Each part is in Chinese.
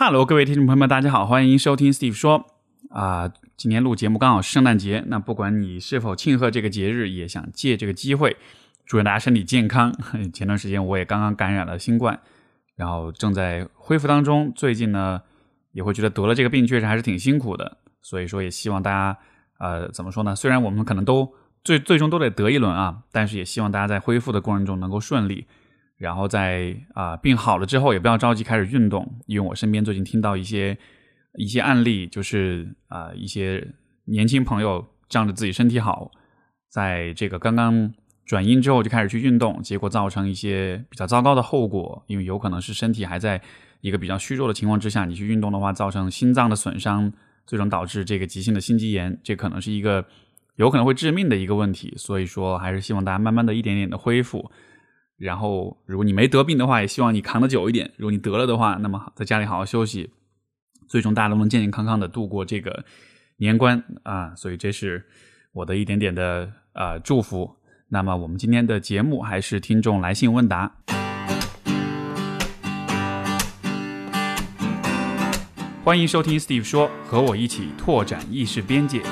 Hello，各位听众朋友们，大家好，欢迎收听 Steve 说啊。今年录节目刚好是圣诞节，那不管你是否庆贺这个节日，也想借这个机会祝愿大家身体健康。前段时间我也刚刚感染了新冠，然后正在恢复当中。最近呢，也会觉得得了这个病确实还是挺辛苦的，所以说也希望大家呃怎么说呢？虽然我们可能都最最终都得得一轮啊，但是也希望大家在恢复的过程中能够顺利。然后在啊病好了之后，也不要着急开始运动，因为我身边最近听到一些一些案例，就是啊一些年轻朋友仗着自己身体好，在这个刚刚转阴之后就开始去运动，结果造成一些比较糟糕的后果，因为有可能是身体还在一个比较虚弱的情况之下，你去运动的话，造成心脏的损伤，最终导致这个急性的心肌炎，这可能是一个有可能会致命的一个问题。所以说，还是希望大家慢慢的一点点的恢复。然后，如果你没得病的话，也希望你扛得久一点；如果你得了的话，那么在家里好好休息，最终大家都能健健康康的度过这个年关啊！所以这是我的一点点的呃祝福。那么我们今天的节目还是听众来信问答，欢迎收听 Steve 说，和我一起拓展意识边界。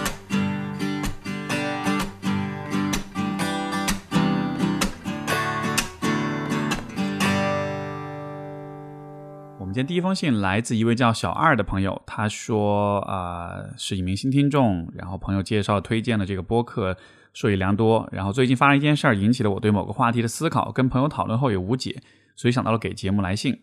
天第一封信来自一位叫小二的朋友，他说啊是一名新听众，然后朋友介绍推荐了这个播客，受益良多。然后最近发生一件事儿，引起了我对某个话题的思考，跟朋友讨论后也无解，所以想到了给节目来信。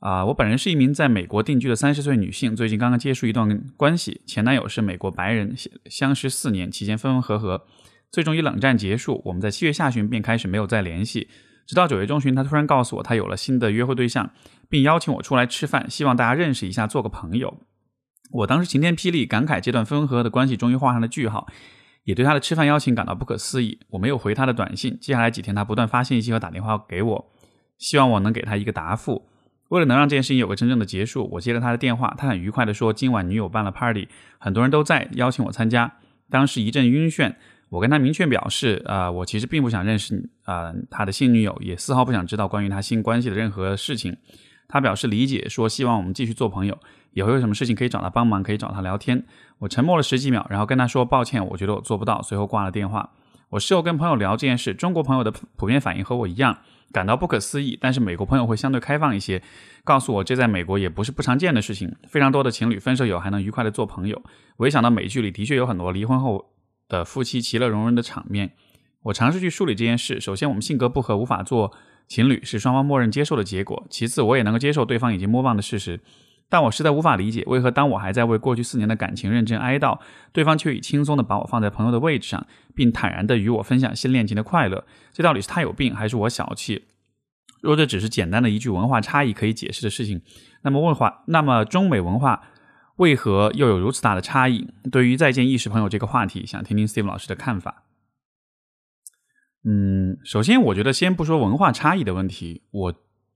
啊，我本人是一名在美国定居的三十岁女性，最近刚刚结束一段关系，前男友是美国白人，相识四年，期间分分合合，最终以冷战结束。我们在七月下旬便开始没有再联系，直到九月中旬，他突然告诉我他有了新的约会对象。并邀请我出来吃饭，希望大家认识一下，做个朋友。我当时晴天霹雳，感慨这段分分合合的关系终于画上了句号，也对他的吃饭邀请感到不可思议。我没有回他的短信，接下来几天他不断发信息和打电话给我，希望我能给他一个答复。为了能让这件事情有个真正的结束，我接了他的电话，他很愉快地说今晚女友办了 party，很多人都在，邀请我参加。当时一阵晕眩，我跟他明确表示，啊，我其实并不想认识啊他的新女友，也丝毫不想知道关于他新关系的任何事情。他表示理解，说希望我们继续做朋友，以后有什么事情可以找他帮忙，可以找他聊天。我沉默了十几秒，然后跟他说抱歉，我觉得我做不到，随后挂了电话。我事后跟朋友聊这件事，中国朋友的普遍反应和我一样，感到不可思议。但是美国朋友会相对开放一些，告诉我这在美国也不是不常见的事情，非常多的情侣分手以后还能愉快的做朋友。我一想到美剧里的确有很多离婚后的夫妻其乐融融的场面，我尝试去梳理这件事。首先，我们性格不合，无法做。情侣是双方默认接受的结果。其次，我也能够接受对方已经摸忘的事实，但我实在无法理解，为何当我还在为过去四年的感情认真哀悼，对方却已轻松的把我放在朋友的位置上，并坦然的与我分享新恋情的快乐。这到底是他有病，还是我小气？若这只是简单的一句文化差异可以解释的事情，那么问话，那么中美文化为何又有如此大的差异？对于再见意识朋友这个话题，想听听 Steve 老师的看法。嗯，首先我觉得先不说文化差异的问题，我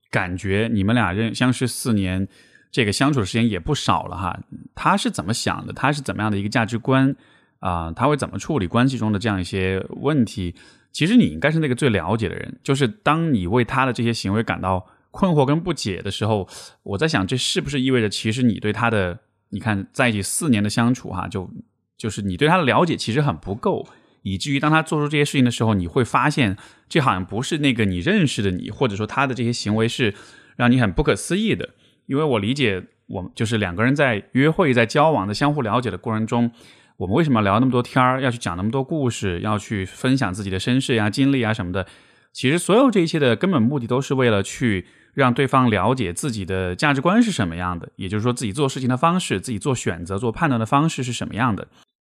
感觉你们俩认相识四年，这个相处的时间也不少了哈。他是怎么想的？他是怎么样的一个价值观啊？他会怎么处理关系中的这样一些问题？其实你应该是那个最了解的人。就是当你为他的这些行为感到困惑跟不解的时候，我在想，这是不是意味着其实你对他的，你看在一起四年的相处哈，就就是你对他的了解其实很不够。以至于当他做出这些事情的时候，你会发现这好像不是那个你认识的你，或者说他的这些行为是让你很不可思议的。因为我理解，我们就是两个人在约会、在交往的相互了解的过程中，我们为什么要聊那么多天儿，要去讲那么多故事，要去分享自己的身世呀、经历啊什么的？其实所有这一切的根本目的都是为了去让对方了解自己的价值观是什么样的，也就是说自己做事情的方式、自己做选择、做判断的方式是什么样的。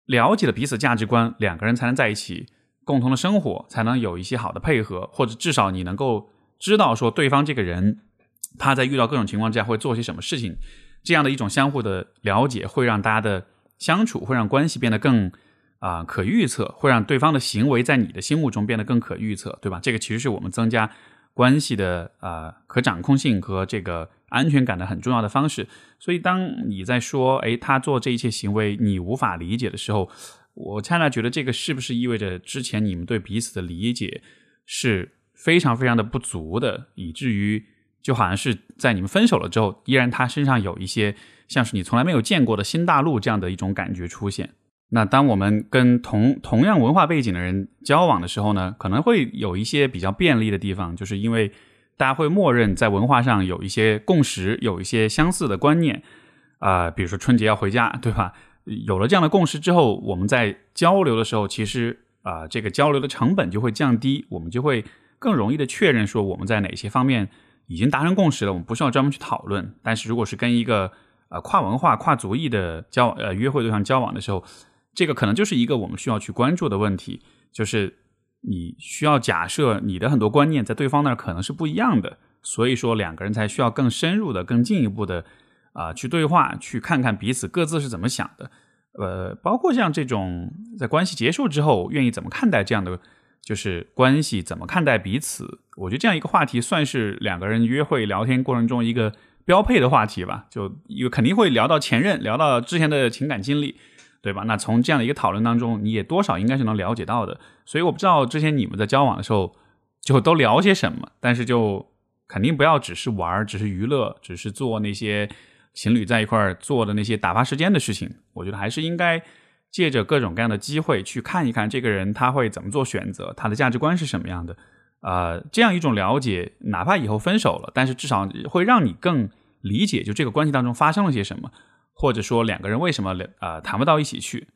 了解了彼此价值观，两个人才能在一起共同的生活，才能有一些好的配合，或者至少你能够知道说对方这个人他在遇到各种情况之下会做些什么事情。这样的一种相互的了解，会让大家的相处，会让关系变得更啊可预测，会让对方的行为在你的心目中变得更可预测，对吧？这个其实是我们增加关系的啊可掌控性和这个。安全感的很重要的方式，所以当你在说“哎，他做这一切行为你无法理解”的时候，我恰恰觉得这个是不是意味着之前你们对彼此的理解是非常非常的不足的，以至于就好像是在你们分手了之后，依然他身上有一些像是你从来没有见过的新大陆这样的一种感觉出现。那当我们跟同同样文化背景的人交往的时候呢，可能会有一些比较便利的地方，就是因为大家会默认在文化上有一些共识，有一些相似的观念啊，比如说春节要回家，对吧？有了这样的共识之后，我们在交流的时候，其实啊，这个交流的成本就会降低，我们就会更容易的确认说我们在哪些方面已经达成共识了，我们不需要专门去讨论。但是如果是跟一个呃跨文化、跨族裔的交呃约会对象交往的时候，这个可能就是一个我们需要去关注的问题，就是你需要假设你的很多观念在对方那儿可能是不一样的，所以说两个人才需要更深入的、更进一步的啊去对话，去看看彼此各自是怎么想的。呃，包括像这种在关系结束之后愿意怎么看待这样的就是关系，怎么看待彼此，我觉得这样一个话题算是两个人约会聊天过程中一个标配的话题吧，就因为肯定会聊到前任，聊到之前的情感经历。对吧？那从这样的一个讨论当中，你也多少应该是能了解到的。所以我不知道之前你们在交往的时候就都聊些什么，但是就肯定不要只是玩，只是娱乐，只是做那些情侣在一块儿做的那些打发时间的事情。我觉得还是应该借着各种各样的机会去看一看这个人他会怎么做选择，他的价值观是什么样的。呃，这样一种了解，哪怕以后分手了，但是至少会让你更理解就这个关系当中发生了些什么。或者说两个人为什么呃谈不到一起去？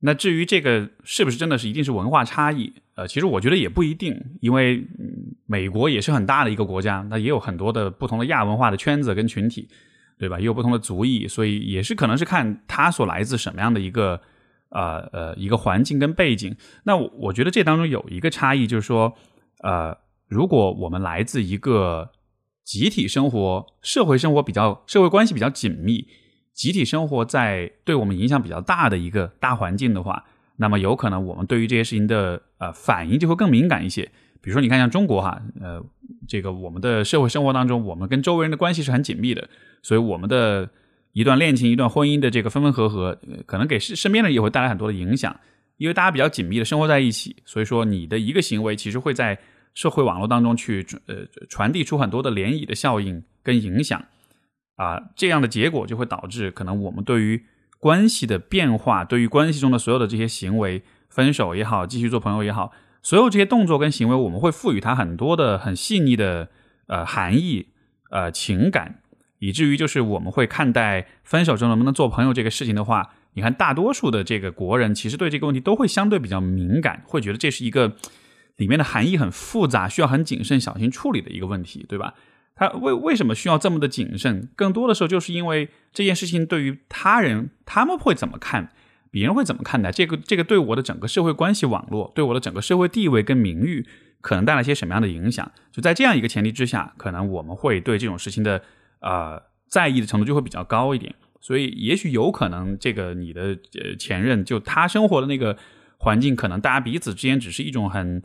那至于这个是不是真的是一定是文化差异？呃，其实我觉得也不一定，因为美国也是很大的一个国家，那也有很多的不同的亚文化的圈子跟群体，对吧？也有不同的族裔，所以也是可能是看他所来自什么样的一个呃呃一个环境跟背景。那我觉得这当中有一个差异，就是说呃，如果我们来自一个集体生活、社会生活比较社会关系比较紧密。集体生活在对我们影响比较大的一个大环境的话，那么有可能我们对于这些事情的呃反应就会更敏感一些。比如说，你看像中国哈，呃，这个我们的社会生活当中，我们跟周围人的关系是很紧密的，所以我们的一段恋情、一段婚姻的这个分分合合，可能给身身边人也会带来很多的影响，因为大家比较紧密的生活在一起，所以说你的一个行为其实会在社会网络当中去呃传递出很多的涟漪的效应跟影响。啊，这样的结果就会导致，可能我们对于关系的变化，对于关系中的所有的这些行为，分手也好，继续做朋友也好，所有这些动作跟行为，我们会赋予它很多的很细腻的呃含义，呃情感，以至于就是我们会看待分手之后能不能做朋友这个事情的话，你看大多数的这个国人其实对这个问题都会相对比较敏感，会觉得这是一个里面的含义很复杂，需要很谨慎小心处理的一个问题，对吧？他为为什么需要这么的谨慎？更多的时候，就是因为这件事情对于他人，他们会怎么看，别人会怎么看待这个？这个对我的整个社会关系网络，对我的整个社会地位跟名誉，可能带来些什么样的影响？就在这样一个前提之下，可能我们会对这种事情的呃在意的程度就会比较高一点。所以，也许有可能，这个你的呃前任，就他生活的那个环境，可能大家彼此之间只是一种很。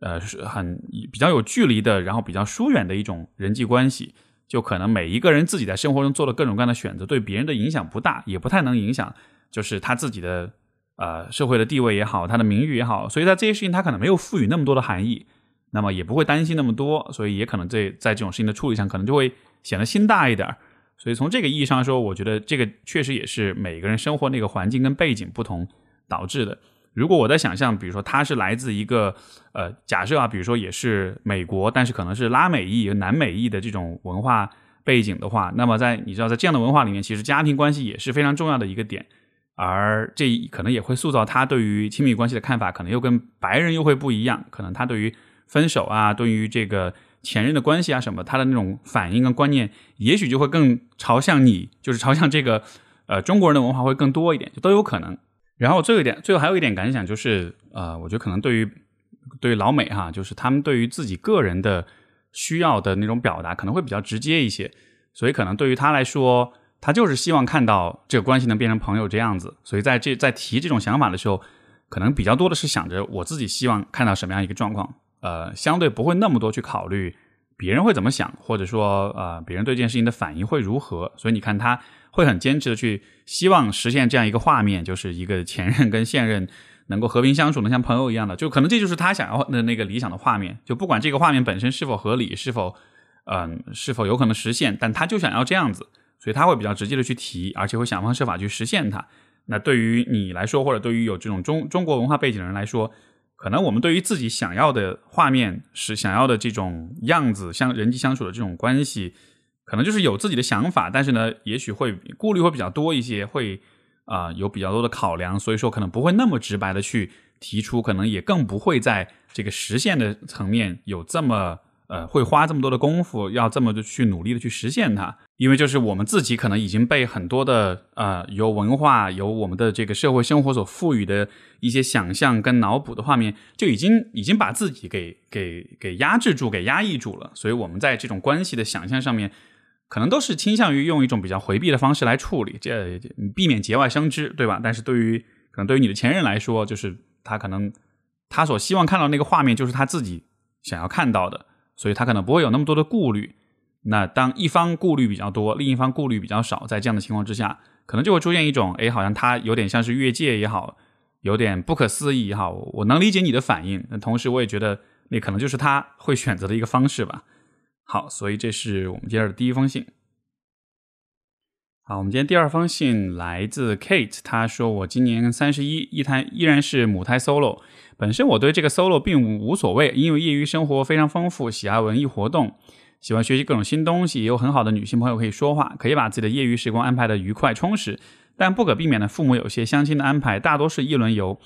呃，是很比较有距离的，然后比较疏远的一种人际关系，就可能每一个人自己在生活中做的各种各样的选择，对别人的影响不大，也不太能影响，就是他自己的呃社会的地位也好，他的名誉也好，所以在这些事情他可能没有赋予那么多的含义，那么也不会担心那么多，所以也可能在在这种事情的处理上，可能就会显得心大一点。所以从这个意义上说，我觉得这个确实也是每个人生活那个环境跟背景不同导致的。如果我在想象，比如说他是来自一个呃，假设啊，比如说也是美国，但是可能是拉美裔、南美裔的这种文化背景的话，那么在你知道，在这样的文化里面，其实家庭关系也是非常重要的一个点，而这可能也会塑造他对于亲密关系的看法，可能又跟白人又会不一样。可能他对于分手啊，对于这个前任的关系啊什么，他的那种反应跟观念，也许就会更朝向你，就是朝向这个呃中国人的文化会更多一点，就都有可能。然后最后一点，最后还有一点感想就是，呃，我觉得可能对于对于老美哈，就是他们对于自己个人的需要的那种表达可能会比较直接一些，所以可能对于他来说，他就是希望看到这个关系能变成朋友这样子，所以在这在提这种想法的时候，可能比较多的是想着我自己希望看到什么样一个状况，呃，相对不会那么多去考虑别人会怎么想，或者说呃别人对这件事情的反应会如何，所以你看他。会很坚持的去希望实现这样一个画面，就是一个前任跟现任能够和平相处，能像朋友一样的，就可能这就是他想要的那个理想的画面。就不管这个画面本身是否合理，是否嗯，是否有可能实现？但他就想要这样子，所以他会比较直接的去提，而且会想方设法去实现它。那对于你来说，或者对于有这种中中国文化背景的人来说，可能我们对于自己想要的画面是想要的这种样子，相人际相处的这种关系，可能就是有自己的想法，但是呢，也许会顾虑会比较多一些，会啊有比较多的考量，所以说可能不会那么直白的去提出，可能也更不会在这个实现的层面有这么。呃，会花这么多的功夫，要这么的去努力的去实现它，因为就是我们自己可能已经被很多的呃，由文化、由我们的这个社会生活所赋予的一些想象跟脑补的画面，就已经已经把自己给给给压制住、给压抑住了。所以，我们在这种关系的想象上面，可能都是倾向于用一种比较回避的方式来处理，这避免节外生枝，对吧？但是对于可能对于你的前任来说，就是他可能他所希望看到那个画面，就是他自己想要看到的。所以他可能不会有那么多的顾虑。那当一方顾虑比较多，另一方顾虑比较少，在这样的情况之下，可能就会出现一种，哎，好像他有点像是越界也好，有点不可思议也好。我能理解你的反应，那同时我也觉得那可能就是他会选择的一个方式吧。好，所以这是我们今天的第一封信。好，我们今天第二封信来自 Kate，她说我今年三十一，一胎依然是母胎 solo。本身我对这个 solo 并无无所谓，因为业余生活非常丰富，喜爱文艺活动，喜欢学习各种新东西，也有很好的女性朋友可以说话，可以把自己的业余时光安排的愉快充实。但不可避免的，父母有些相亲的安排，大多是一轮游，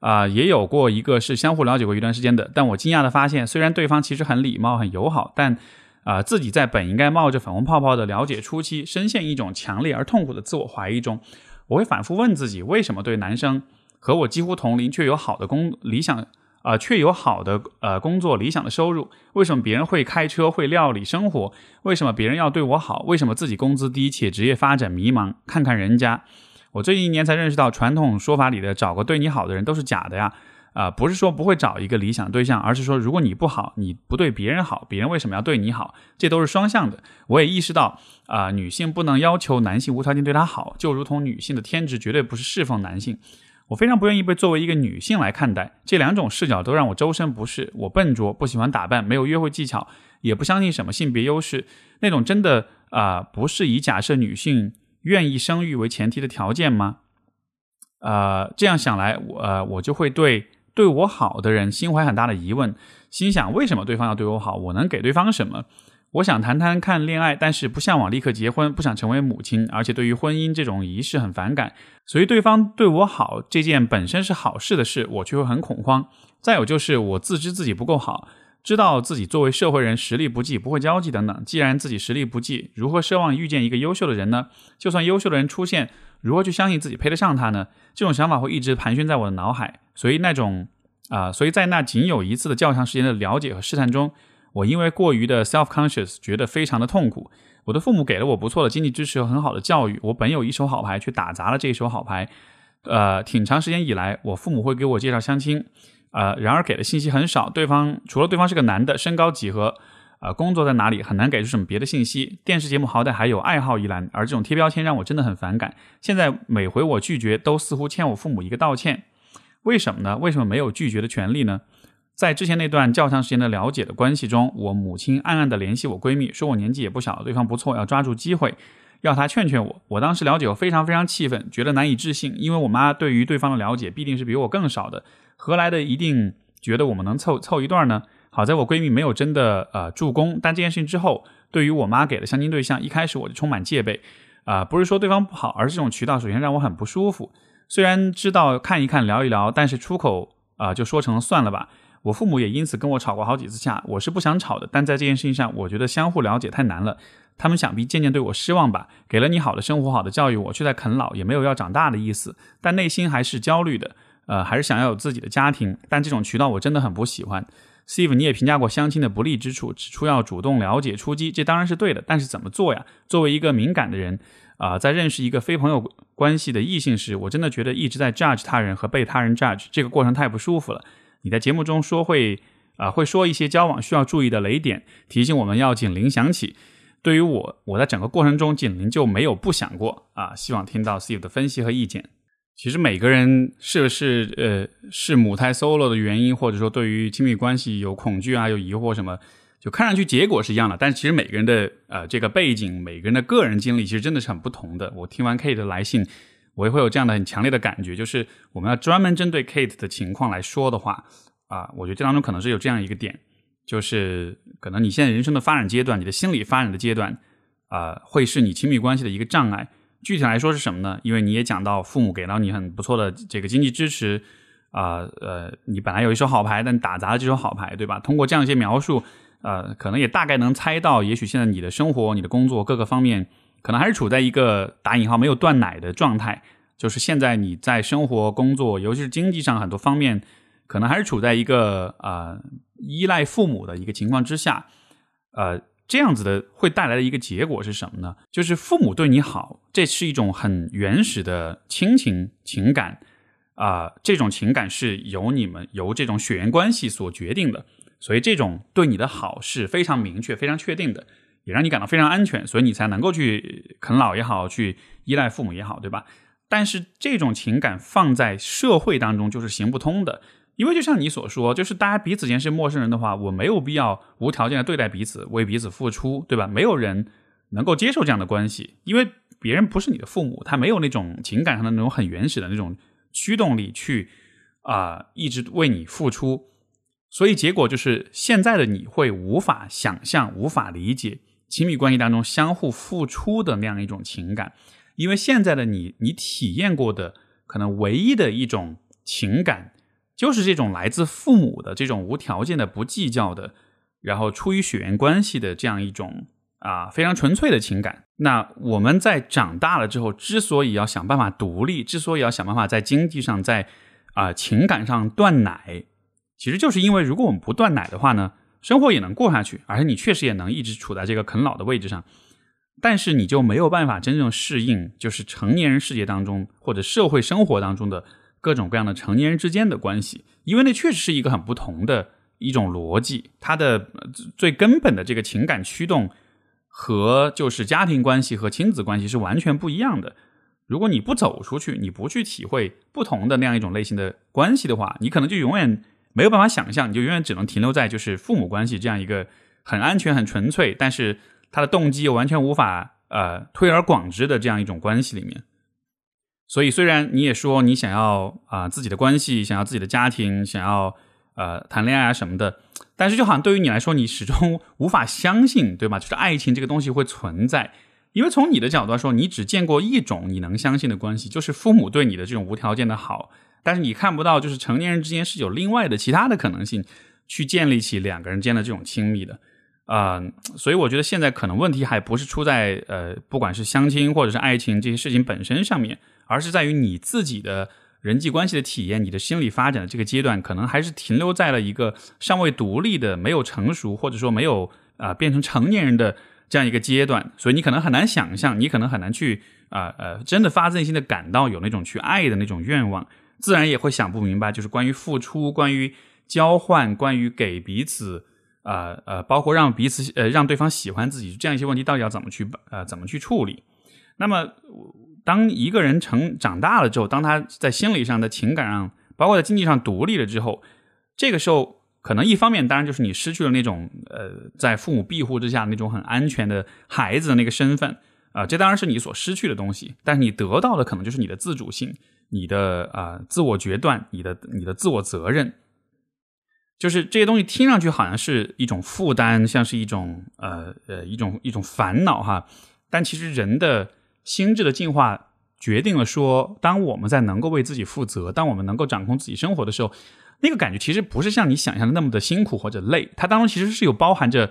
啊，也有过一个是相互了解过一段时间的。但我惊讶的发现，虽然对方其实很礼貌、很友好，但啊，自己在本应该冒着粉红泡泡的了解初期，深陷一种强烈而痛苦的自我怀疑中。我会反复问自己，为什么对男生？和我几乎同龄，却有好的工理想，啊，却有好的呃工作理想的收入。为什么别人会开车会料理生活？为什么别人要对我好？为什么自己工资低且职业发展迷茫？看看人家，我最近一年才认识到，传统说法里的找个对你好的人都是假的呀！啊，不是说不会找一个理想对象，而是说如果你不好，你不对别人好，别人为什么要对你好？这都是双向的。我也意识到，啊，女性不能要求男性无条件对她好，就如同女性的天职绝对不是侍奉男性。我非常不愿意被作为一个女性来看待，这两种视角都让我周身不适。我笨拙，不喜欢打扮，没有约会技巧，也不相信什么性别优势。那种真的啊，不是以假设女性愿意生育为前提的条件吗？呃，这样想来，我呃，我就会对对我好的人心怀很大的疑问，心想为什么对方要对我好？我能给对方什么？我想谈谈看恋爱，但是不向往立刻结婚，不想成为母亲，而且对于婚姻这种仪式很反感。所以对方对我好这件本身是好事的事，我却会很恐慌。再有就是我自知自己不够好，知道自己作为社会人实力不济，不会交际等等。既然自己实力不济，如何奢望遇见一个优秀的人呢？就算优秀的人出现，如何去相信自己配得上他呢？这种想法会一直盘旋在我的脑海。所以那种啊，所以在那仅有一次的较长时间的了解和试探中。我因为过于的 self conscious，觉得非常的痛苦。我的父母给了我不错的经济支持和很好的教育，我本有一手好牌，却打砸了这一手好牌。呃，挺长时间以来，我父母会给我介绍相亲，呃，然而给的信息很少。对方除了对方是个男的，身高几何，呃，工作在哪里，很难给出什么别的信息。电视节目好歹还有爱好一栏，而这种贴标签让我真的很反感。现在每回我拒绝，都似乎欠我父母一个道歉。为什么呢？为什么没有拒绝的权利呢？在之前那段较长时间的了解的关系中，我母亲暗暗的联系我闺蜜，说我年纪也不小，对方不错，要抓住机会，要她劝劝我。我当时了解，我非常非常气愤，觉得难以置信，因为我妈对于对方的了解必定是比我更少的，何来的一定觉得我们能凑凑一段呢？好在我闺蜜没有真的呃助攻，但这件事情之后，对于我妈给的相亲对象，一开始我就充满戒备，啊，不是说对方不好，而是这种渠道首先让我很不舒服。虽然知道看一看聊一聊，但是出口啊就说成了算了吧。我父母也因此跟我吵过好几次架，我是不想吵的，但在这件事情上，我觉得相互了解太难了。他们想必渐渐对我失望吧？给了你好的生活、好的教育，我却在啃老，也没有要长大的意思，但内心还是焦虑的。呃，还是想要有自己的家庭，但这种渠道我真的很不喜欢。Steve，你也评价过相亲的不利之处，指出要主动了解、出击，这当然是对的，但是怎么做呀？作为一个敏感的人，啊，在认识一个非朋友关系的异性时，我真的觉得一直在 judge 他人和被他人 judge，这个过程太不舒服了。你在节目中说会啊会说一些交往需要注意的雷点，提醒我们要警铃响起。对于我，我在整个过程中警铃就没有不响过啊。希望听到 Steve 的分析和意见。其实每个人是不是呃是母胎 solo 的原因，或者说对于亲密关系有恐惧啊有疑惑什么，就看上去结果是一样的，但是其实每个人的呃这个背景，每个人的个人经历，其实真的是很不同的。我听完 Kate 的来信，我也会有这样的很强烈的感觉，就是我们要专门针对 Kate 的情况来说的话，啊，我觉得这当中可能是有这样一个点，就是可能你现在人生的发展阶段，你的心理发展的阶段，啊，会是你亲密关系的一个障碍。具体来说是什么呢？因为你也讲到父母给到你很不错的这个经济支持，啊呃，你本来有一手好牌，但打砸了这手好牌，对吧？通过这样一些描述。呃，可能也大概能猜到，也许现在你的生活、你的工作各个方面，可能还是处在一个打引号没有断奶的状态。就是现在你在生活、工作，尤其是经济上很多方面，可能还是处在一个呃依赖父母的一个情况之下。呃，这样子的会带来的一个结果是什么呢？就是父母对你好，这是一种很原始的亲情情感啊，这种情感是由你们由这种血缘关系所决定的。所以这种对你的好是非常明确、非常确定的，也让你感到非常安全，所以你才能够去啃老也好，去依赖父母也好，对吧？但是这种情感放在社会当中就是行不通的，因为就像你所说，就是大家彼此间是陌生人的话，我没有必要无条件的对待彼此，为彼此付出，对吧？没有人能够接受这样的关系，因为别人不是你的父母，他没有那种情感上的那种很原始的那种驱动力去啊一直为你付出。所以结果就是，现在的你会无法想象、无法理解亲密关系当中相互付出的那样一种情感，因为现在的你，你体验过的可能唯一的一种情感，就是这种来自父母的这种无条件的、不计较的，然后出于血缘关系的这样一种啊非常纯粹的情感。那我们在长大了之后，之所以要想办法独立，之所以要想办法在经济上、在啊情感上断奶。其实就是因为，如果我们不断奶的话呢，生活也能过下去，而且你确实也能一直处在这个啃老的位置上，但是你就没有办法真正适应，就是成年人世界当中或者社会生活当中的各种各样的成年人之间的关系，因为那确实是一个很不同的一种逻辑，它的最根本的这个情感驱动和就是家庭关系和亲子关系是完全不一样的。如果你不走出去，你不去体会不同的那样一种类型的关系的话，你可能就永远。没有办法想象，你就永远只能停留在就是父母关系这样一个很安全、很纯粹，但是他的动机又完全无法呃推而广之的这样一种关系里面。所以，虽然你也说你想要啊自己的关系，想要自己的家庭，想要呃谈恋爱啊什么的，但是就好像对于你来说，你始终无法相信，对吧？就是爱情这个东西会存在，因为从你的角度来说，你只见过一种你能相信的关系，就是父母对你的这种无条件的好。但是你看不到，就是成年人之间是有另外的其他的可能性，去建立起两个人间的这种亲密的，啊，所以我觉得现在可能问题还不是出在呃，不管是相亲或者是爱情这些事情本身上面，而是在于你自己的人际关系的体验，你的心理发展的这个阶段，可能还是停留在了一个尚未独立的、没有成熟或者说没有啊变成成年人的这样一个阶段，所以你可能很难想象，你可能很难去啊呃真的发自内心的感到有那种去爱的那种愿望。自然也会想不明白，就是关于付出、关于交换、关于给彼此，呃呃，包括让彼此呃让对方喜欢自己这样一些问题，到底要怎么去呃怎么去处理？那么，当一个人成长大了之后，当他在心理上、的情感上，包括在经济上独立了之后，这个时候可能一方面当然就是你失去了那种呃在父母庇护之下那种很安全的孩子的那个身份啊，这当然是你所失去的东西，但是你得到的可能就是你的自主性。你的啊，自我决断，你的你的自我责任，就是这些东西听上去好像是一种负担，像是一种呃呃一种一种烦恼哈。但其实人的心智的进化决定了说，当我们在能够为自己负责，当我们能够掌控自己生活的时候，那个感觉其实不是像你想象的那么的辛苦或者累，它当中其实是有包含着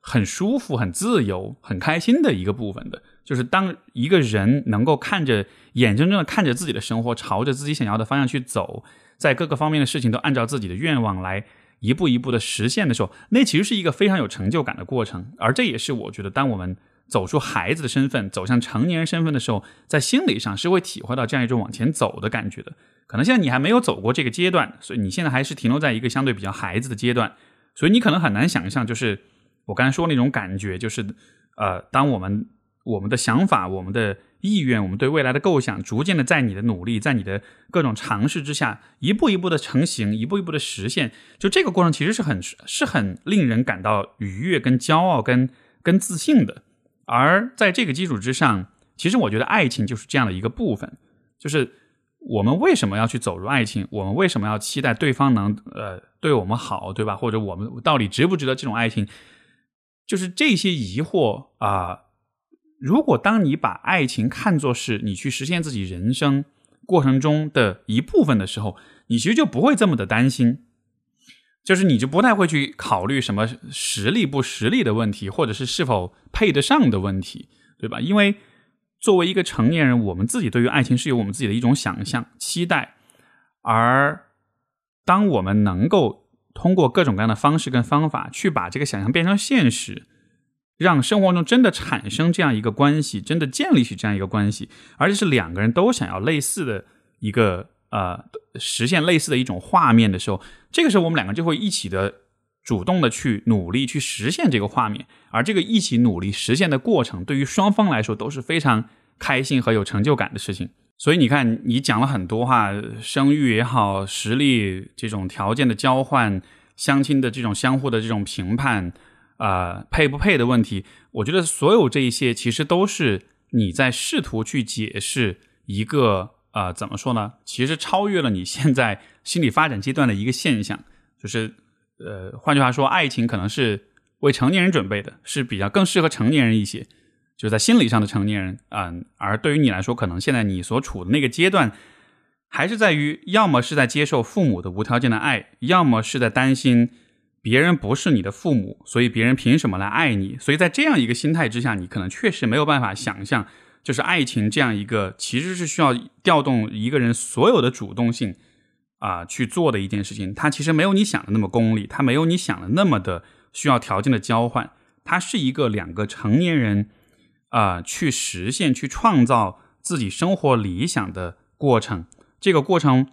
很舒服、很自由、很开心的一个部分的。就是当一个人能够看着眼睁睁的看着自己的生活朝着自己想要的方向去走，在各个方面的事情都按照自己的愿望来一步一步的实现的时候，那其实是一个非常有成就感的过程。而这也是我觉得，当我们走出孩子的身份，走向成年人身份的时候，在心理上是会体会到这样一种往前走的感觉的。可能现在你还没有走过这个阶段，所以你现在还是停留在一个相对比较孩子的阶段，所以你可能很难想象，就是我刚才说那种感觉，就是呃，当我们。我们的想法、我们的意愿，我们对未来的构想，逐渐的在你的努力，在你的各种尝试之下，一步一步的成型，一步一步的实现。就这个过程其实是很是很令人感到愉悦、跟骄傲、跟跟自信的。而在这个基础之上，其实我觉得爱情就是这样的一个部分，就是我们为什么要去走入爱情？我们为什么要期待对方能呃对我们好，对吧？或者我们到底值不值得这种爱情？就是这些疑惑啊。如果当你把爱情看作是你去实现自己人生过程中的一部分的时候，你其实就不会这么的担心，就是你就不太会去考虑什么实力不实力的问题，或者是是否配得上的问题，对吧？因为作为一个成年人，我们自己对于爱情是有我们自己的一种想象、期待，而当我们能够通过各种各样的方式跟方法去把这个想象变成现实。让生活中真的产生这样一个关系，真的建立起这样一个关系，而且是两个人都想要类似的一个呃实现类似的一种画面的时候，这个时候我们两个就会一起的主动的去努力去实现这个画面，而这个一起努力实现的过程，对于双方来说都是非常开心和有成就感的事情。所以你看，你讲了很多话，生育也好，实力这种条件的交换，相亲的这种相互的这种评判。啊，配不配的问题，我觉得所有这一些其实都是你在试图去解释一个啊，怎么说呢？其实超越了你现在心理发展阶段的一个现象，就是呃，换句话说，爱情可能是为成年人准备的，是比较更适合成年人一些，就在心理上的成年人啊。而对于你来说，可能现在你所处的那个阶段，还是在于要么是在接受父母的无条件的爱，要么是在担心。别人不是你的父母，所以别人凭什么来爱你？所以在这样一个心态之下，你可能确实没有办法想象，就是爱情这样一个其实是需要调动一个人所有的主动性啊去做的一件事情。它其实没有你想的那么功利，它没有你想的那么的需要条件的交换。它是一个两个成年人啊去实现、去创造自己生活理想的过程。这个过程。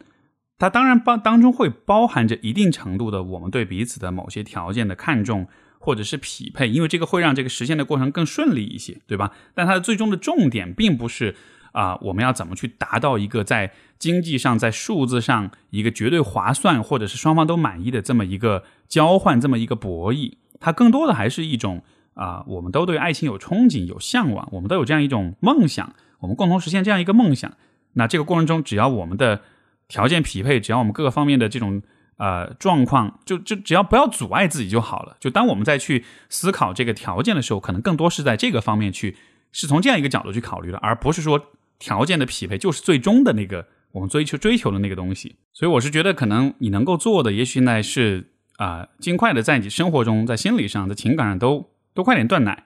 它当然包当中会包含着一定程度的我们对彼此的某些条件的看重或者是匹配，因为这个会让这个实现的过程更顺利一些，对吧？但它的最终的重点并不是啊，我们要怎么去达到一个在经济上、在数字上一个绝对划算或者是双方都满意的这么一个交换、这么一个博弈。它更多的还是一种啊，我们都对爱情有憧憬、有向往，我们都有这样一种梦想，我们共同实现这样一个梦想。那这个过程中，只要我们的条件匹配，只要我们各个方面的这种呃状况，就就只要不要阻碍自己就好了。就当我们再去思考这个条件的时候，可能更多是在这个方面去，是从这样一个角度去考虑的，而不是说条件的匹配就是最终的那个我们追求追求的那个东西。所以我是觉得，可能你能够做的，也许呢是啊，尽快的在你生活中、在心理上、在情感上都都快点断奶。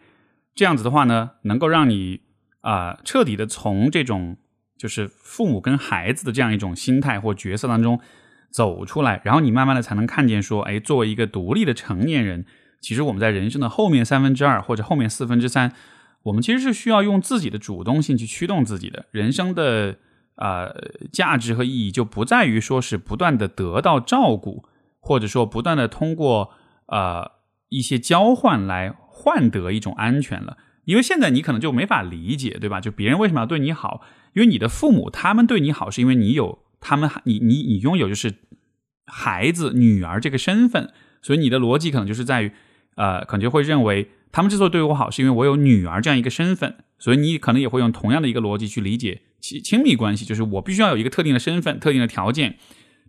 这样子的话呢，能够让你啊彻底的从这种。就是父母跟孩子的这样一种心态或角色当中走出来，然后你慢慢的才能看见说，哎，作为一个独立的成年人，其实我们在人生的后面三分之二或者后面四分之三，我们其实是需要用自己的主动性去驱动自己的人生的呃价值和意义，就不在于说是不断的得到照顾，或者说不断的通过呃一些交换来换得一种安全了。因为现在你可能就没法理解，对吧？就别人为什么要对你好？因为你的父母他们对你好，是因为你有他们，你你你拥有就是孩子、女儿这个身份，所以你的逻辑可能就是在于，呃，可能就会认为他们之所以对我好，是因为我有女儿这样一个身份，所以你可能也会用同样的一个逻辑去理解亲亲密关系，就是我必须要有一个特定的身份、特定的条件，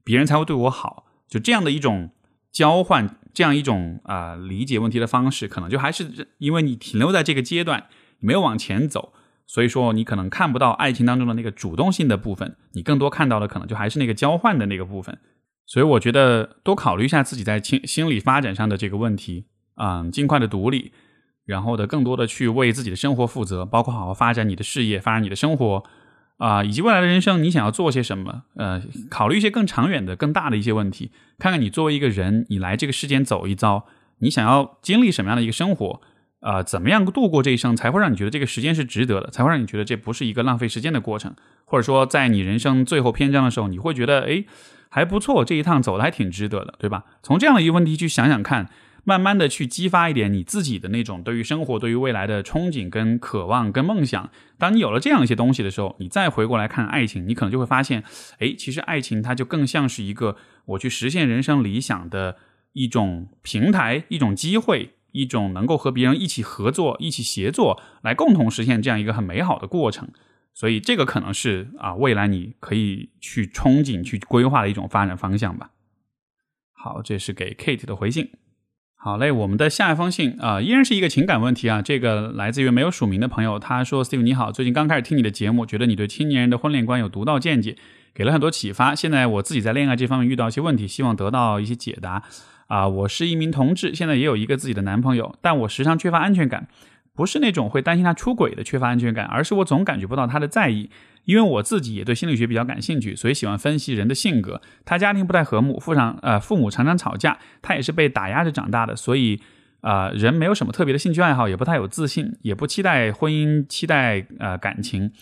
别人才会对我好，就这样的一种交换。这样一种啊理解问题的方式，可能就还是因为你停留在这个阶段，没有往前走，所以说你可能看不到爱情当中的那个主动性的部分，你更多看到的可能就还是那个交换的那个部分。所以我觉得多考虑一下自己在心心理发展上的这个问题，嗯，尽快的独立，然后的更多的去为自己的生活负责，包括好好发展你的事业，发展你的生活。啊，以及未来的人生，你想要做些什么？呃，考虑一些更长远的、更大的一些问题，看看你作为一个人，你来这个世间走一遭，你想要经历什么样的一个生活？啊，怎么样度过这一生，才会让你觉得这个时间是值得的，才会让你觉得这不是一个浪费时间的过程？或者说，在你人生最后篇章的时候，你会觉得，哎，还不错，这一趟走的还挺值得的，对吧？从这样的一个问题去想想看，慢慢的去激发一点你自己的那种对于生活、对于未来的憧憬、跟渴望、跟梦想。当你有了这样一些东西的时候，你再回过来看爱情，你可能就会发现，哎，其实爱情它就更像是一个我去实现人生理想的一种平台、一种机会、一种能够和别人一起合作、一起协作来共同实现这样一个很美好的过程。所以这个可能是啊，未来你可以去憧憬、去规划的一种发展方向吧。好，这是给 Kate 的回信。好嘞，我们的下一封信啊，依然是一个情感问题啊。这个来自于没有署名的朋友，他说：“Steve 你好，最近刚开始听你的节目，觉得你对青年人的婚恋观有独到见解，给了很多启发。现在我自己在恋爱这方面遇到一些问题，希望得到一些解答。啊，我是一名同志，现在也有一个自己的男朋友，但我时常缺乏安全感，不是那种会担心他出轨的缺乏安全感，而是我总感觉不到他的在意。”因为我自己也对心理学比较感兴趣，所以喜欢分析人的性格。他家庭不太和睦，父上呃父母常常吵架，他也是被打压着长大的，所以呃人没有什么特别的兴趣爱好，也不太有自信，也不期待婚姻，期待呃感情，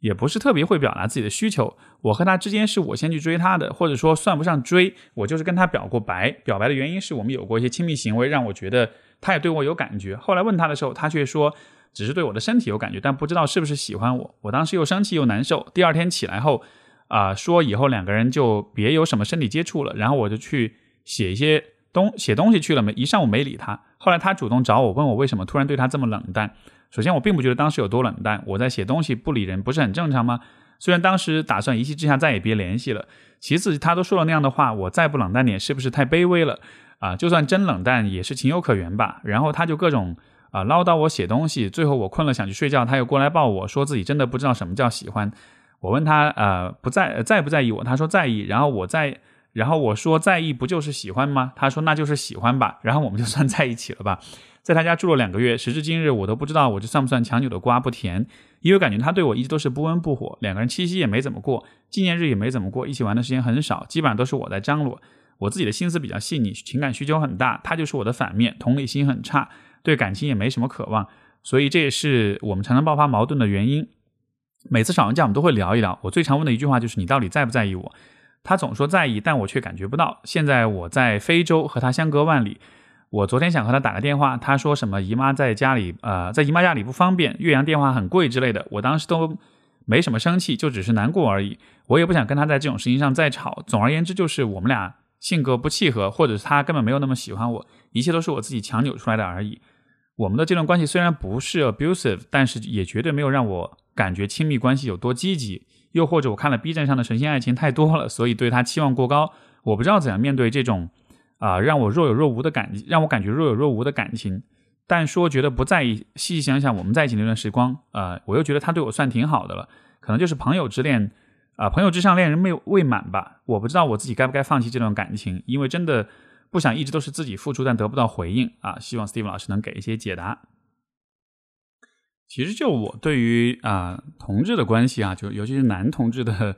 也不是特别会表达自己的需求。我和他之间是我先去追他的，或者说算不上追，我就是跟他表过白。表白的原因是我们有过一些亲密行为，让我觉得他也对我有感觉。后来问他的时候，他却说。只是对我的身体有感觉，但不知道是不是喜欢我。我当时又生气又难受。第二天起来后，啊，说以后两个人就别有什么身体接触了。然后我就去写一些东写东西去了，没一上午没理他。后来他主动找我，问我为什么突然对他这么冷淡。首先我并不觉得当时有多冷淡，我在写东西不理人不是很正常吗？虽然当时打算一气之下再也别联系了。其次他都说了那样的话，我再不冷淡点是不是太卑微了？啊，就算真冷淡也是情有可原吧。然后他就各种。啊，唠叨我写东西，最后我困了想去睡觉，他又过来抱我说自己真的不知道什么叫喜欢。我问他，呃，不在在不在意我？他说在意。然后我在，然后我说在意不就是喜欢吗？他说那就是喜欢吧。然后我们就算在一起了吧。在他家住了两个月，时至今日我都不知道我这算不算强扭的瓜不甜，因为感觉他对我一直都是不温不火。两个人七夕也没怎么过，纪念日也没怎么过，一起玩的时间很少，基本上都是我在张罗。我自己的心思比较细腻，情感需求很大，他就是我的反面，同理心很差。对感情也没什么渴望，所以这也是我们常常爆发矛盾的原因。每次吵完架，我们都会聊一聊。我最常问的一句话就是：“你到底在不在意我？”他总说在意，但我却感觉不到。现在我在非洲，和他相隔万里。我昨天想和他打个电话，他说什么姨妈在家里，呃，在姨妈家里不方便，岳阳电话很贵之类的。我当时都没什么生气，就只是难过而已。我也不想跟他在这种事情上再吵。总而言之，就是我们俩性格不契合，或者是他根本没有那么喜欢我，一切都是我自己强扭出来的而已。我们的这段关系虽然不是 abusive，但是也绝对没有让我感觉亲密关系有多积极。又或者我看了 B 站上的神仙爱情太多了，所以对他期望过高。我不知道怎样面对这种啊让我若有若无的感，让我感觉若有若无的感情。但说觉得不在意，细细想想我们在一起那段时光，呃，我又觉得他对我算挺好的了。可能就是朋友之恋啊，朋友之上恋人未未满吧。我不知道我自己该不该放弃这段感情，因为真的。不想一直都是自己付出，但得不到回应啊！希望 Steve 老师能给一些解答。其实就我对于啊同志的关系啊，就尤其是男同志的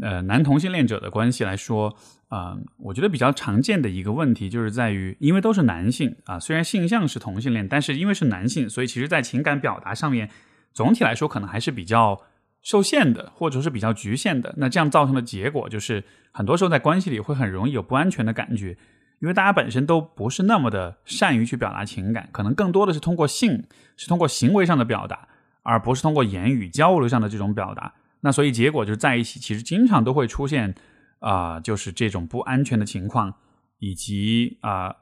呃男同性恋者的关系来说啊，我觉得比较常见的一个问题就是在于，因为都是男性啊，虽然性向是同性恋，但是因为是男性，所以其实在情感表达上面，总体来说可能还是比较受限的，或者是比较局限的。那这样造成的结果就是，很多时候在关系里会很容易有不安全的感觉。因为大家本身都不是那么的善于去表达情感，可能更多的是通过性，是通过行为上的表达，而不是通过言语交流上的这种表达。那所以结果就是在一起，其实经常都会出现啊，就是这种不安全的情况，以及啊，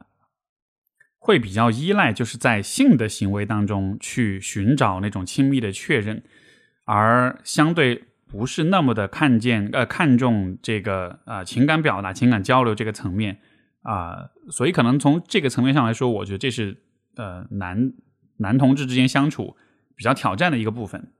会比较依赖就是在性的行为当中去寻找那种亲密的确认，而相对不是那么的看见呃看重这个呃情感表达、情感交流这个层面。啊，所以可能从这个层面上来说，我觉得这是呃男男同志之间相处比较挑战的一个部分。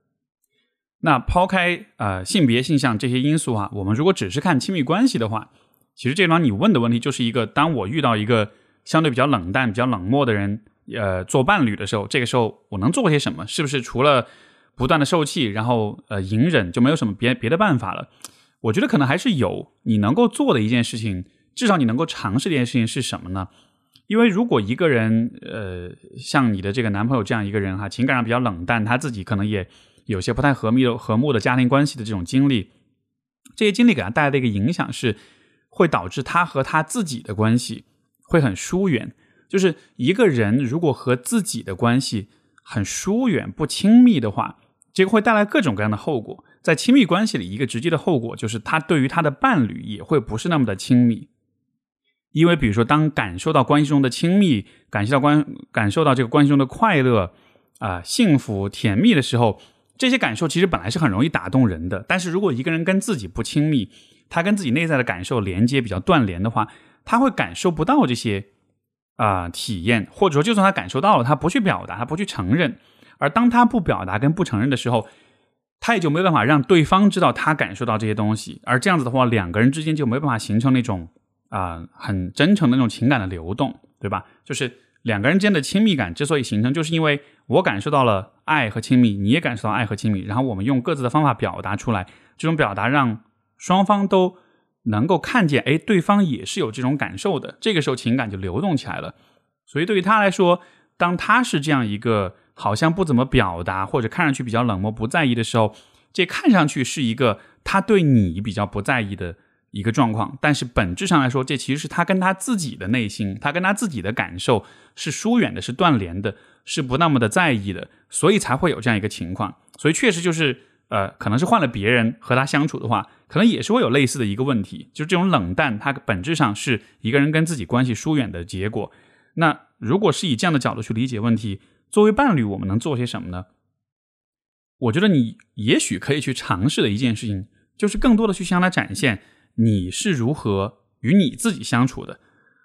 那抛开呃性别、性向这些因素啊，我们如果只是看亲密关系的话，其实这轮你问的问题就是一个：当我遇到一个相对比较冷淡、比较冷漠的人，呃，做伴侣的时候，这个时候我能做些什么？是不是除了不断的受气，然后呃隐忍，就没有什么别别的办法了？我觉得可能还是有你能够做的一件事情。至少你能够尝试这件事情是什么呢？因为如果一个人，呃，像你的这个男朋友这样一个人哈，情感上比较冷淡，他自己可能也有些不太和睦和睦的家庭关系的这种经历，这些经历给他带来的一个影响是，会导致他和他自己的关系会很疏远。就是一个人如果和自己的关系很疏远、不亲密的话，这个会带来各种各样的后果。在亲密关系里，一个直接的后果就是他对于他的伴侣也会不是那么的亲密。因为比如说，当感受到关系中的亲密，感受到关感受到这个关系中的快乐啊、幸福、甜蜜的时候，这些感受其实本来是很容易打动人的。但是如果一个人跟自己不亲密，他跟自己内在的感受连接比较断联的话，他会感受不到这些啊、体验，或者说就算他感受到了，他不去表达，他不去承认。而当他不表达跟不承认的时候，他也就没有办法让对方知道他感受到这些东西。而这样子的话，两个人之间就没办法形成那种啊、很真诚的那种情感的流动，对吧？就是两个人之间的亲密感之所以形成，就是因为我感受到了爱和亲密，你也感受到爱和亲密，然后我们用各自的方法表达出来，这种表达让双方都能够看见，哎，对方也是有这种感受的，这个时候情感就流动起来了。所以对于他来说，当他是这样一个好像不怎么表达，或者看上去比较冷漠、不在意的时候，这看上去是一个他对你比较不在意的一个状况，但是本质上来说，这其实是他跟他自己的内心，他跟他自己的感受是疏远的，是断联的，是不那么的在意的，所以才会有这样一个情况。所以确实就是，呃，可能是换了别人和他相处的话，可能也是会有类似的一个问题，就是这种冷淡，它本质上是一个人跟自己关系疏远的结果。那如果是以这样的角度去理解问题，作为伴侣，我们能做些什么呢？我觉得你也许可以去尝试的一件事情，就是更多的去向他展现你是如何与你自己相处的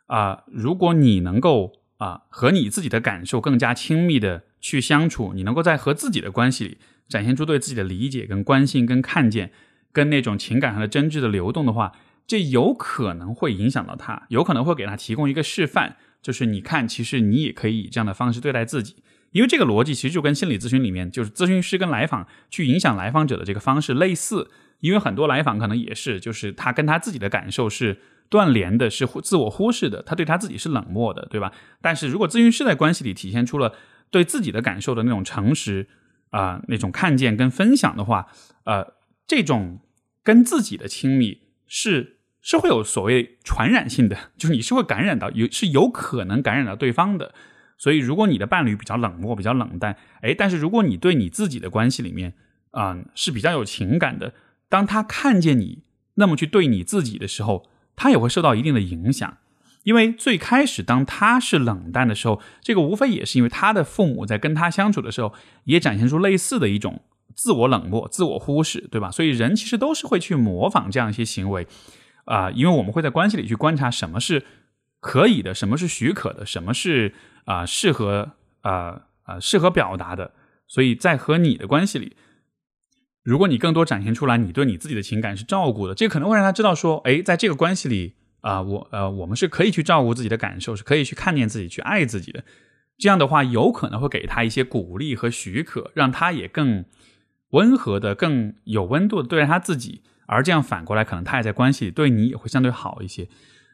啊、如果你能够啊、和你自己的感受更加亲密的去相处，你能够在和自己的关系里展现出对自己的理解、跟关心、跟看见，跟那种情感上的真挚的流动的话，这有可能会影响到他，有可能会给他提供一个示范，就是你看，其实你也可以以这样的方式对待自己。因为这个逻辑其实就跟心理咨询里面，就是咨询师跟来访去影响来访者的这个方式类似。因为很多来访可能也是，就是他跟他自己的感受是断联的，是自我忽视的，他对他自己是冷漠的，对吧？但是如果咨询师在关系里体现出了对自己的感受的那种诚实啊、那种看见跟分享的话，呃，这种跟自己的亲密是是会有所谓传染性的，就是你是会感染到，有是有可能感染到对方的。所以，如果你的伴侣比较冷漠、比较冷淡，哎，但是如果你对你自己的关系里面，啊、是比较有情感的，当他看见你那么去对你自己的时候，他也会受到一定的影响。因为最开始当他是冷淡的时候，这个无非也是因为他的父母在跟他相处的时候，也展现出类似的一种自我冷漠、自我忽视，对吧？所以人其实都是会去模仿这样一些行为，啊、因为我们会在关系里去观察什么是可以的，什么是许可的，什么是啊、适合啊啊、适合表达的。所以在和你的关系里，如果你更多展现出来你对你自己的情感是照顾的，这可能会让他知道说，哎，在这个关系里啊、我呃，我们是可以去照顾自己的感受，是可以去看见自己、去爱自己的。这样的话，有可能会给他一些鼓励和许可，让他也更温和的、更有温度的对待他自己。而这样反过来，可能他也在关系里对你也会相对好一些。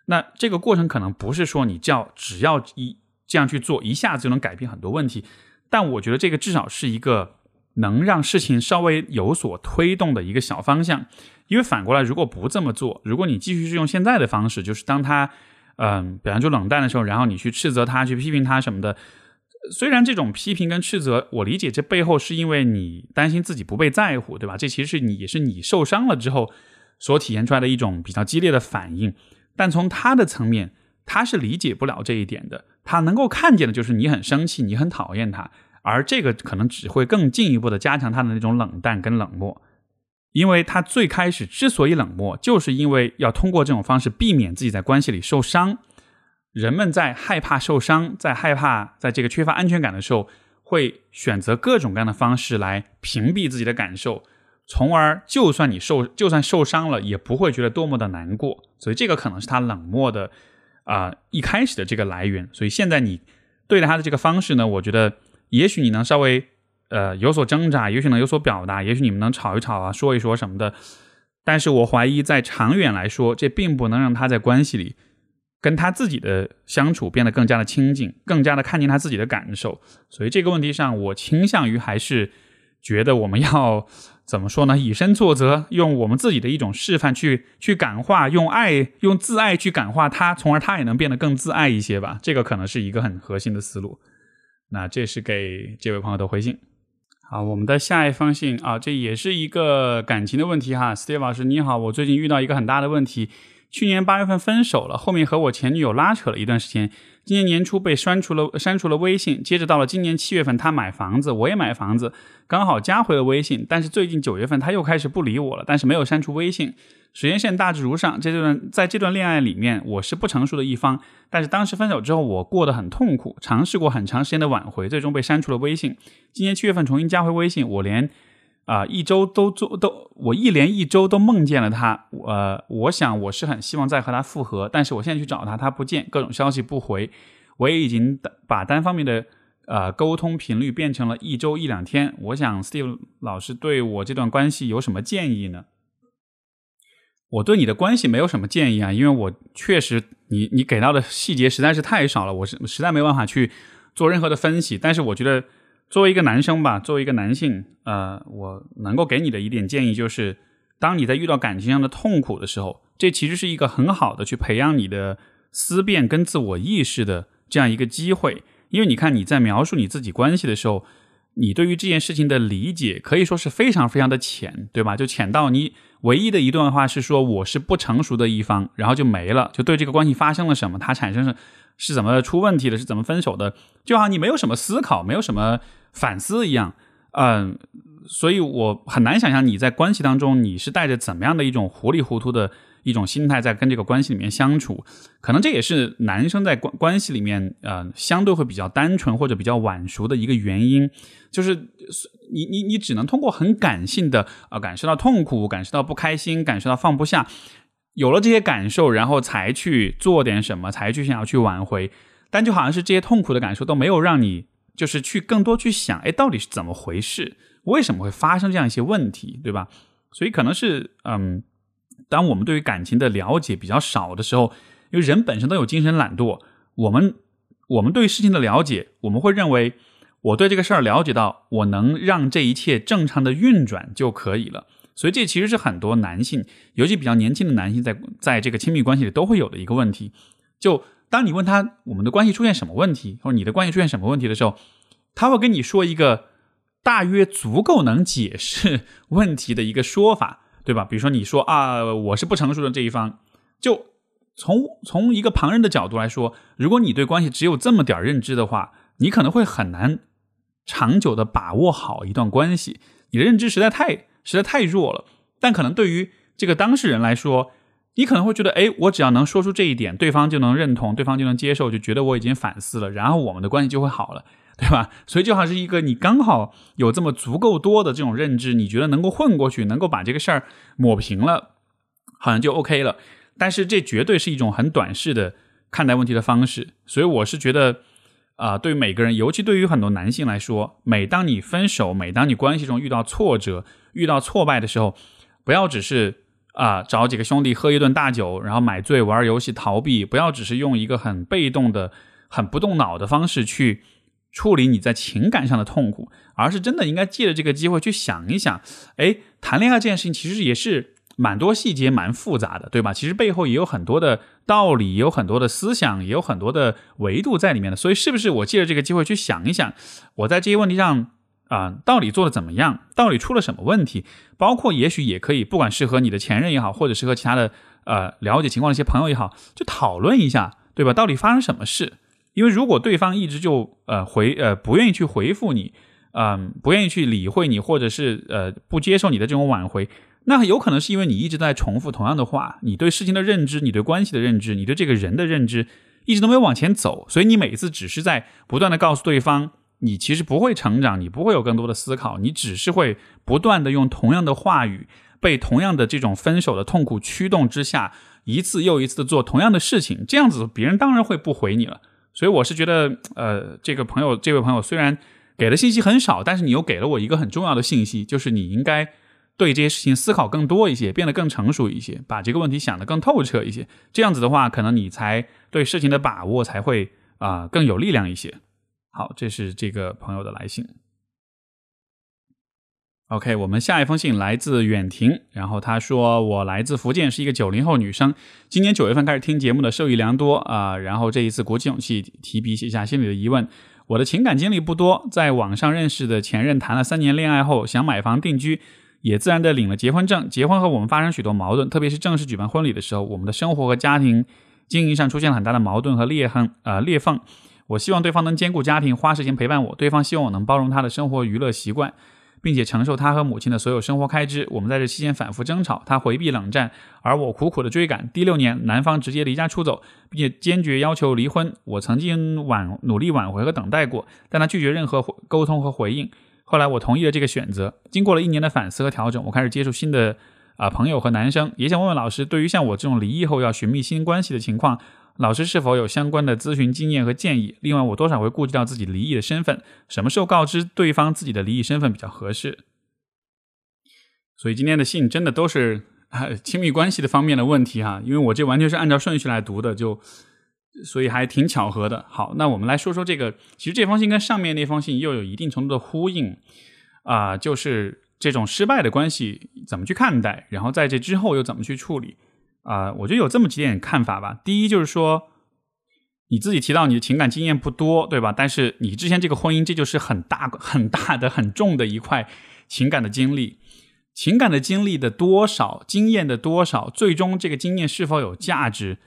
那这个过程可能不是说你叫只要一这样去做，一下子就能改变很多问题。但我觉得这个至少是一个能让事情稍微有所推动的一个小方向。因为反过来，如果不这么做，如果你继续是用现在的方式，就是当他嗯表现出冷淡的时候，然后你去斥责他、去批评他什么的，虽然这种批评跟斥责，我理解这背后是因为你担心自己不被在乎，对吧？这其实是你也是你受伤了之后所体现出来的一种比较激烈的反应。但从他的层面，他是理解不了这一点的。他能够看见的就是你很生气，你很讨厌他，而这个可能只会更进一步的加强他的那种冷淡跟冷漠。因为他最开始之所以冷漠，就是因为要通过这种方式避免自己在关系里受伤。人们在害怕受伤，在害怕在这个缺乏安全感的时候，会选择各种各样的方式来屏蔽自己的感受，从而就算你受就算受伤了，也不会觉得多么的难过。所以这个可能是他冷漠的啊、一开始的这个来源。所以现在你对待他的这个方式呢，我觉得也许你能稍微呃有所挣扎，也许能有所表达，也许你们能吵一吵啊，说一说什么的。但是我怀疑，在长远来说，这并不能让他在关系里跟他自己的相处变得更加的亲近，更加的看见他自己的感受。所以这个问题上，我倾向于还是觉得我们要怎么说呢？以身作则，用我们自己的一种示范去去感化，用爱用自爱去感化他，从而他也能变得更自爱一些吧。这个可能是一个很核心的思路。那这是给这位朋友的回信。好，我们的下一封信啊，这也是一个感情的问题哈。Steve 老师你好，我最近遇到一个很大的问题，去年八月份分手了，后面和我前女友拉扯了一段时间。今年年初被删除了删除了微信，接着到了今年七月份，他买房子，我也买房子，刚好加回了微信。但是最近九月份他又开始不理我了，但是没有删除微信。时间线大致如上，这段在这段恋爱里面，我是不成熟的一方。但是当时分手之后，我过得很痛苦，尝试过很长时间的挽回，最终被删除了微信。今年七月份重新加回微信，我连。啊，一周都做都，我一连一周都梦见了他。呃，我想我是很希望再和他复合，但是我现在去找他，他不见，各种消息不回。我也已经把单方面的呃沟通频率变成了一周一两天。我想 Steve 老师对我这段关系有什么建议呢？我对你的关系没有什么建议啊，因为我确实你你给到的细节实在是太少了，我是实在没办法去做任何的分析。但是我觉得。作为一个男生吧，作为一个男性，呃，我能够给你的一点建议就是，当你在遇到感情上的痛苦的时候，这其实是一个很好的去培养你的思辨跟自我意识的这样一个机会。因为你看你在描述你自己关系的时候，你对于这件事情的理解可以说是非常非常的浅，对吧？就浅到你唯一的一段话是说我是不成熟的一方，然后就没了，就对这个关系发生了什么，它产生是是怎么出问题的，是怎么分手的，就好像你没有什么思考，没有什么。反思一样，嗯，所以我很难想象你在关系当中你是带着怎么样的一种糊里糊涂的一种心态在跟这个关系里面相处，可能这也是男生在关关系里面呃相对会比较单纯或者比较晚熟的一个原因，就是你你你只能通过很感性的啊感受到痛苦，感受到不开心，感受到放不下，有了这些感受，然后才去做点什么，才去想要去挽回，但就好像是这些痛苦的感受都没有让你。就是去更多去想，哎，到底是怎么回事？为什么会发生这样一些问题，对吧？所以可能是，嗯，当我们对于感情的了解比较少的时候，因为人本身都有精神懒惰，我们我们对于事情的了解，我们会认为我对这个事儿了解到，我能让这一切正常的运转就可以了。所以这其实是很多男性，尤其比较年轻的男性，在在这个亲密关系里都会有的一个问题，就。当你问他我们的关系出现什么问题，或者你的关系出现什么问题的时候，他会跟你说一个大约足够能解释问题的一个说法，对吧？比如说你说啊，我是不成熟的这一方，就从从一个旁人的角度来说，如果你对关系只有这么点认知的话，你可能会很难长久的把握好一段关系。你的认知实在太实在太弱了。但可能对于这个当事人来说，你可能会觉得，哎，我只要能说出这一点，对方就能认同，对方就能接受，就觉得我已经反思了，然后我们的关系就会好了，对吧？所以就好像是一个你刚好有这么足够多的这种认知，你觉得能够混过去，能够把这个事儿抹平了，好像就 OK 了。但是这绝对是一种很短视的看待问题的方式。所以我是觉得，啊，对于每个人，尤其对于很多男性来说，每当你分手，每当你关系中遇到挫折、遇到挫败的时候，不要只是。啊，找几个兄弟喝一顿大酒，然后买醉玩游戏逃避，不要只是用一个很被动的、很不动脑的方式去处理你在情感上的痛苦，而是真的应该借着这个机会去想一想，哎，谈恋爱这件事情其实也是蛮多细节、蛮复杂的，对吧？其实背后也有很多的道理，有很多的思想，也有很多的维度在里面的。所以，是不是我借着这个机会去想一想，我在这些问题上？啊，到底做的怎么样？到底出了什么问题？包括也许也可以，不管是和你的前任也好，或者是和其他的呃了解情况的一些朋友也好，就讨论一下，对吧？到底发生什么事？因为如果对方一直就呃回呃不愿意去回复你，嗯，不愿意去理会你，或者是呃不接受你的这种挽回，那有可能是因为你一直在重复同样的话，你对事情的认知，你对关系的认知，你对这个人的认知，一直都没有往前走，所以你每次只是在不断的告诉对方。你其实不会成长，你不会有更多的思考，你只是会不断的用同样的话语，被同样的这种分手的痛苦驱动之下，一次又一次的做同样的事情，这样子别人当然会不回你了。所以我是觉得，呃，这个朋友，这位朋友虽然给的信息很少，但是你又给了我一个很重要的信息，就是你应该对这些事情思考更多一些，变得更成熟一些，把这个问题想得更透彻一些。这样子的话，可能你才对事情的把握才会啊更有力量一些。好，这是这个朋友的来信。OK，我们下一封信来自远婷，然后她说：“我来自福建，是一个九零后女生，今年九月份开始听节目的，受益良多啊。然后这一次鼓起勇气提笔写下心里的疑问。我的情感经历不多，在网上认识的前任谈了三年恋爱后，想买房定居，也自然的领了结婚证。结婚后我们发生许多矛盾，特别是正式举办婚礼的时候，我们的生活和家庭经营上出现了很大的矛盾和裂痕呃裂缝。我希望对方能兼顾家庭，花时间陪伴我；对方希望我能包容他的生活娱乐习惯。”并且承受他和母亲的所有生活开支。我们在这期间反复争吵，他回避冷战，而我苦苦的追赶。第六年，男方直接离家出走，并且坚决要求离婚。我曾经挽努力挽回和等待过，但他拒绝任何沟通和回应。后来我同意了这个选择。经过了一年的反思和调整，我开始接触新的啊朋友和男生。也想问问老师，对于像我这种离异后要寻觅新关系的情况。老师是否有相关的咨询经验和建议？另外，我多少会顾及到自己离异的身份，什么时候告知对方自己的离异身份比较合适？所以今天的信真的都是亲密关系的方面的问题哈，因为我这完全是按照顺序来读的，就所以还挺巧合的。好，那我们来说说这个，其实这封信跟上面那封信又有一定程度的呼应啊，就是这种失败的关系怎么去看待，然后在这之后又怎么去处理。啊，我觉得有这么几点看法吧。第一就是说，你自己提到你的情感经验不多，对吧？但是你之前这个婚姻，这就是很大很大的很重的一块情感的经历，情感的经历的多少，经验的多少，最终这个经验是否有价值，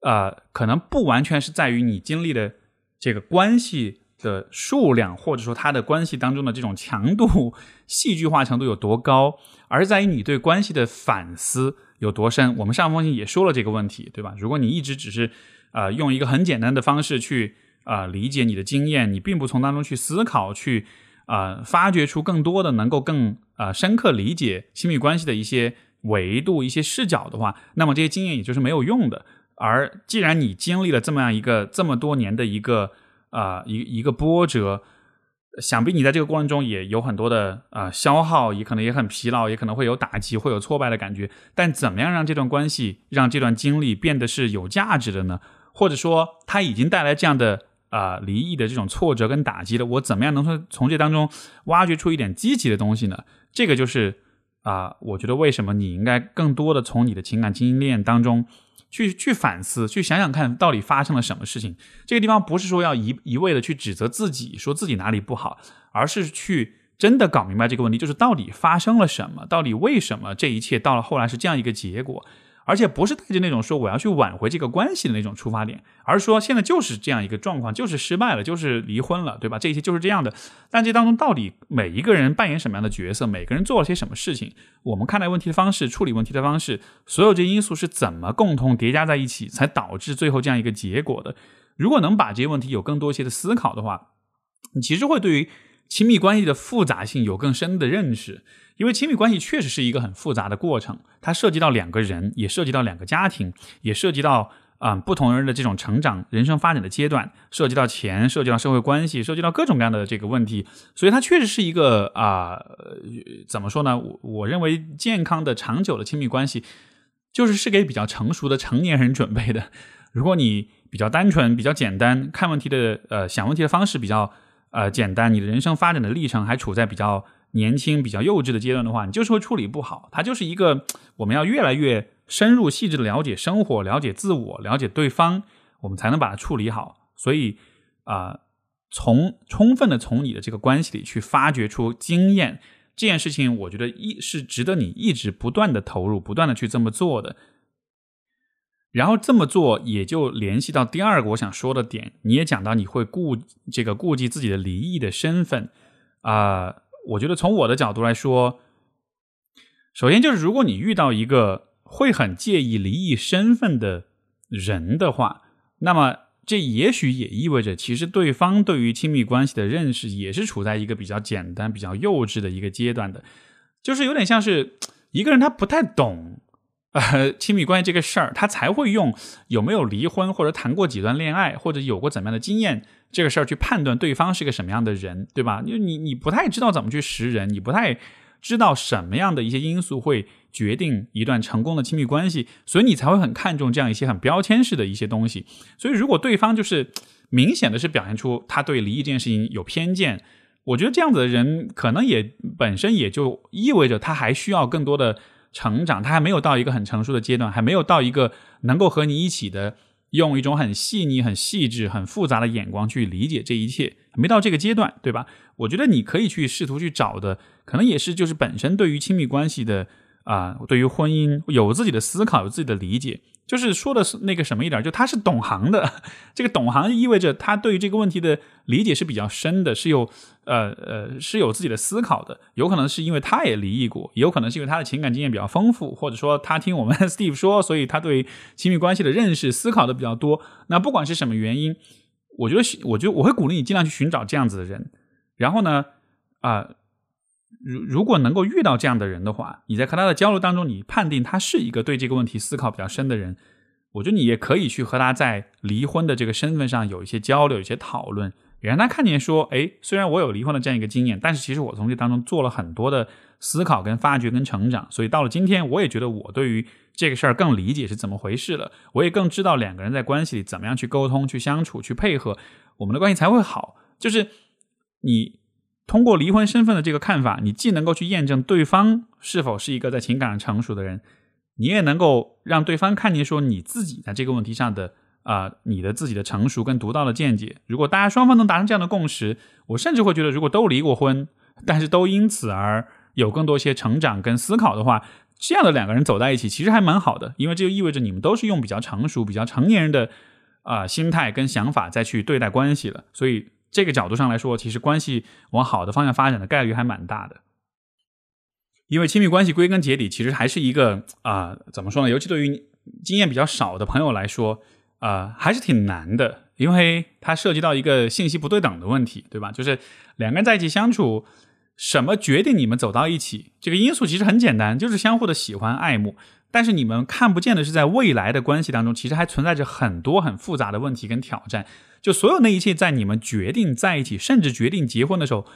呃，可能不完全是在于你经历的这个关系的数量，或者说他的关系当中的这种强度、戏剧化程度有多高，而在于你对关系的反思。有多深？我们上封信也说了这个问题，对吧？如果你一直只是，呃，用一个很简单的方式去，啊，理解你的经验，你并不从当中去思考，去，啊，发掘出更多的能够更，啊，深刻理解亲密关系的一些维度、一些视角的话，那么这些经验也就是没有用的。而既然你经历了这么样一个这么多年的一个，啊，一一个波折。想必你在这个过程中也有很多的啊消耗，也可能也很疲劳，也可能会有打击，会有挫败的感觉。但怎么样让这段关系，让这段经历变得是有价值的呢？或者说，它已经带来这样的啊离异的这种挫折跟打击了，我怎么样能从从这当中挖掘出一点积极的东西呢？这个就是啊，我觉得为什么你应该更多的从你的情感经验当中。去去反思，去想想看到底发生了什么事情。这个地方不是说要一一味的去指责自己，说自己哪里不好，而是去真的搞明白这个问题，就是到底发生了什么，到底为什么这一切到了后来是这样一个结果。而且不是带着那种说我要去挽回这个关系的那种出发点，而是说现在就是这样一个状况，就是失败了，就是离婚了，对吧？这些就是这样的。但这当中到底每一个人扮演什么样的角色，每个人做了些什么事情，我们看待问题的方式、处理问题的方式，所有这些因素是怎么共同叠加在一起，才导致最后这样一个结果的？如果能把这些问题有更多一些的思考的话，你其实会对于亲密关系的复杂性有更深的认识。因为亲密关系确实是一个很复杂的过程，它涉及到两个人，也涉及到两个家庭，也涉及到啊不同人的这种成长、人生发展的阶段，涉及到钱，涉及到社会关系，涉及到各种各样的这个问题，所以它确实是一个啊怎么说呢？我我认为健康的、长久的亲密关系，就是是给比较成熟的成年人准备的。如果你比较单纯、比较简单，看问题的呃想问题的方式比较呃简单，你的人生发展的历程还处在比较。年轻比较幼稚的阶段的话，你就是会处理不好。它就是一个我们要越来越深入细致的了解生活、了解自我、了解对方，我们才能把它处理好。所以啊，从充分的从你的这个关系里去发掘出经验，这件事情，我觉得一是值得你一直不断的投入、不断的去这么做的。然后这么做也就联系到第二个我想说的点，你也讲到你会顾这个顾及自己的离异的身份啊。我觉得从我的角度来说，首先就是如果你遇到一个会很介意离异身份的人的话，那么这也许也意味着，其实对方对于亲密关系的认识也是处在一个比较简单、比较幼稚的一个阶段的，就是有点像是一个人他不太懂呃亲密关系这个事儿，他才会用有没有离婚或者谈过几段恋爱或者有过怎么样的经验。这个事儿去判断对方是个什么样的人，对吧？因为你你不太知道怎么去识人，你不太知道什么样的一些因素会决定一段成功的亲密关系，所以你才会很看重这样一些很标签式的一些东西。所以如果对方就是明显的是表现出他对离异这件事情有偏见，我觉得这样子的人，可能也本身也就意味着他还需要更多的成长，他还没有到一个很成熟的阶段，还没有到一个能够和你一起的，用一种很细腻、很细致、很复杂的眼光去理解这一切，没到这个阶段，对吧？我觉得你可以去试图去找的，可能也是就是本身对于亲密关系的啊，对于婚姻有自己的思考，有自己的理解。就是说的是那个什么一点，就他是懂行的。这个懂行意味着他对于这个问题的理解是比较深的，是有呃呃是有自己的思考的。有可能是因为他也离异过，有可能是因为他的情感经验比较丰富，或者说他听我们 Steve 说，所以他对亲密关系的认识、思考的比较多。那不管是什么原因，我觉得，我觉得我会鼓励你尽量去寻找这样子的人。然后呢，啊。如如果能够遇到这样的人的话，你在和他的交流当中，你判定他是一个对这个问题思考比较深的人，我觉得你也可以去和他在离婚的这个身份上有一些交流、有一些讨论，也让他看见说，哎，虽然我有离婚的这样一个经验，但是其实我从这当中做了很多的思考、跟发掘、跟成长，所以到了今天，我也觉得我对于这个事儿更理解是怎么回事了，我也更知道两个人在关系里怎么样去沟通、去相处、去配合，我们的关系才会好。就是你。通过离婚身份的这个看法，你既能够去验证对方是否是一个在情感上成熟的人，你也能够让对方看见说你自己在这个问题上的啊，你的自己的成熟跟独到的见解。如果大家双方能达成这样的共识，我甚至会觉得，如果都离过婚，但是都因此而有更多一些成长跟思考的话，这样的两个人走在一起，其实还蛮好的，因为这就意味着你们都是用比较成熟、比较成年人的啊心态跟想法再去对待关系了，所以。这个角度上来说，其实关系往好的方向发展的概率还蛮大的。因为亲密关系归根结底其实还是一个啊，怎么说呢？尤其对于经验比较少的朋友来说，啊，还是挺难的，因为它涉及到一个信息不对等的问题，对吧？就是两个人在一起相处，什么决定你们走到一起？这个因素其实很简单，就是相互的喜欢爱慕。但是你们看不见的是，在未来的关系当中，其实还存在着很多很复杂的问题跟挑战。就所有那一切，在你们决定在一起，甚至决定结婚的时候，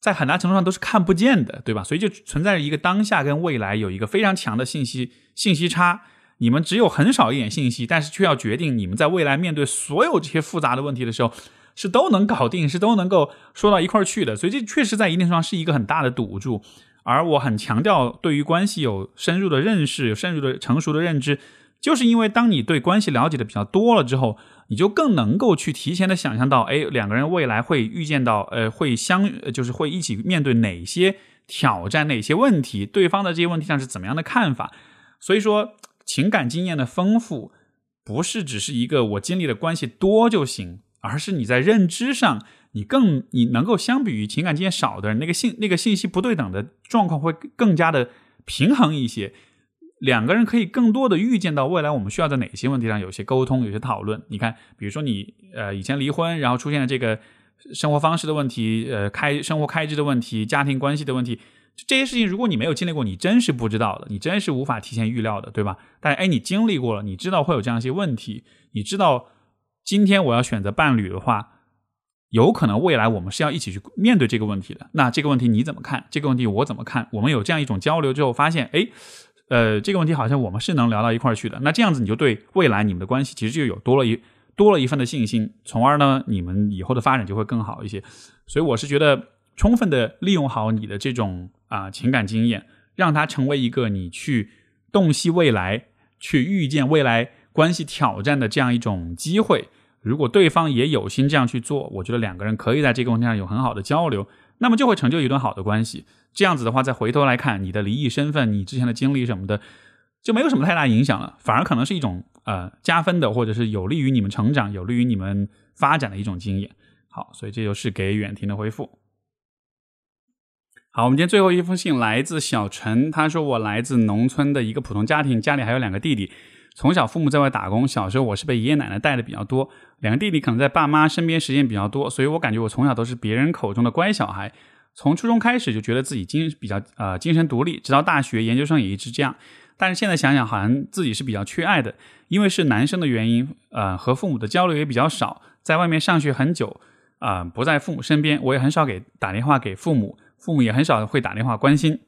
在很大程度上都是看不见的，对吧？所以就存在着一个当下跟未来有一个非常强的信息信息差。你们只有很少一点信息，但是却要决定你们在未来面对所有这些复杂的问题的时候，是都能搞定，是都能够说到一块儿去的。所以这确实在一定程度上是一个很大的赌注。而我很强调对于关系有深入的认识，有深入的成熟的认知，就是因为当你对关系了解的比较多了之后。你就更能够去提前的想象到，哎，两个人未来会遇见到，呃，会相，就是会一起面对哪些挑战、哪些问题，对方的这些问题上是怎么样的看法。所以说，情感经验的丰富，不是只是一个我经历的关系多就行，而是你在认知上，你更你能够相比于情感经验少的人，那个信那个信息不对等的状况会更加的平衡一些。两个人可以更多的预见到未来，我们需要在哪些问题上有些沟通、有些讨论。你看，比如说你呃以前离婚，然后出现了这个生活方式的问题，呃开生活开支的问题、家庭关系的问题，这些事情如果你没有经历过，你真是不知道的，你真是无法提前预料的，对吧？但哎，你经历过了，你知道会有这样一些问题，你知道今天我要选择伴侣的话，有可能未来我们是要一起去面对这个问题的。那这个问题你怎么看？这个问题我怎么看？我们有这样一种交流之后，发现哎。呃，这个问题好像我们是能聊到一块儿去的。那这样子你就对未来你们的关系其实就有多了一多了一份的信心，从而呢，你们以后的发展就会更好一些。所以我是觉得，充分的利用好你的这种啊情感经验，让它成为一个你去洞悉未来、去预见未来关系挑战的这样一种机会。如果对方也有心这样去做，我觉得两个人可以在这个问题上有很好的交流。那么就会成就一段好的关系。这样子的话，再回头来看你的离异身份、你之前的经历什么的，就没有什么太大影响了，反而可能是一种呃加分的，或者是有利于你们成长、有利于你们发展的一种经验。好，所以这就是给远婷的回复。好，我们今天最后一封信来自小陈，他说：“我来自农村的一个普通家庭，家里还有两个弟弟。从小父母在外打工，小时候我是被爷爷奶奶带的比较多。”两个弟弟可能在爸妈身边时间比较多，所以我感觉我从小都是别人口中的乖小孩。从初中开始就觉得自己精比较呃精神独立，直到大学研究生也一直这样。但是现在想想，好像自己是比较缺爱的，因为是男生的原因，呃，和父母的交流也比较少，在外面上学很久，啊，不在父母身边，我也很少给打电话给父母，父母也很少会打电话关心。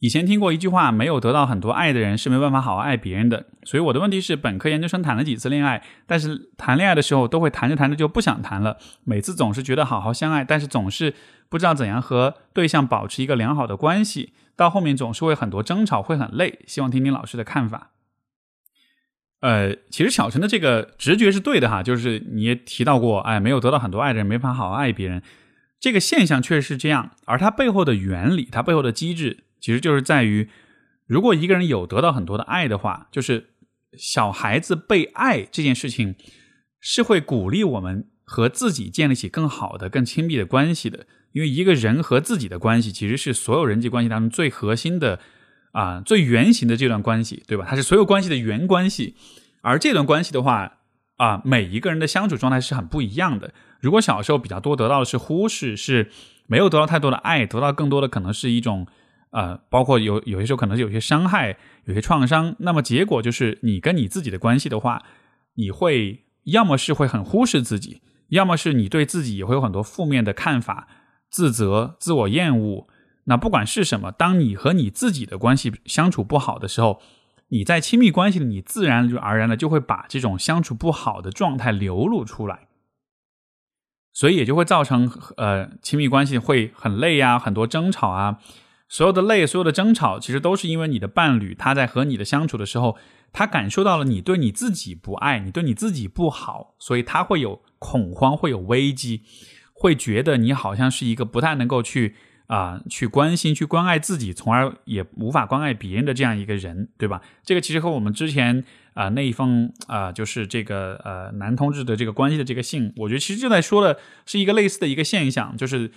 以前听过一句话，没有得到很多爱的人是没办法好好爱别人的。所以我的问题是，本科、研究生谈了几次恋爱，但是谈恋爱的时候都会谈着谈着就不想谈了。每次总是觉得好好相爱，但是总是不知道怎样和对象保持一个良好的关系，到后面总是会很多争吵，会很累。希望听听老师的看法。呃，其实小陈的这个直觉是对的哈，就是你也提到过，哎，没有得到很多爱的人没法好好爱别人，这个现象确实是这样，而它背后的原理，它背后的机制。其实就是在于，如果一个人有得到很多的爱的话，就是小孩子被爱这件事情是会鼓励我们和自己建立起更好的、更亲密的关系的。因为一个人和自己的关系，其实是所有人际关系当中最核心的啊、最原型的这段关系，对吧？它是所有关系的原关系。而这段关系的话啊，每一个人的相处状态是很不一样的。如果小时候比较多得到的是忽视，是没有得到太多的爱，得到更多的可能是一种。呃，包括有有些时候可能是有些伤害、有些创伤，那么结果就是你跟你自己的关系的话，你会要么是会很忽视自己，要么是你对自己也会有很多负面的看法、自责、自我厌恶。那不管是什么，当你和你自己的关系相处不好的时候，你在亲密关系里，你自然而然的就会把这种相处不好的状态流露出来，所以也就会造成呃亲密关系会很累呀，很多争吵啊。所有的累，所有的争吵，其实都是因为你的伴侣他在和你的相处的时候，他感受到了你对你自己不爱你，对你自己不好，所以他会有恐慌，会有危机，会觉得你好像是一个不太能够去啊去关心、去关爱自己，从而也无法关爱别人的这样一个人，对吧？这个其实和我们之前啊那一封啊就是这个呃男同志的这个关系的这个信，我觉得其实就在说的是一个类似的一个现象，就是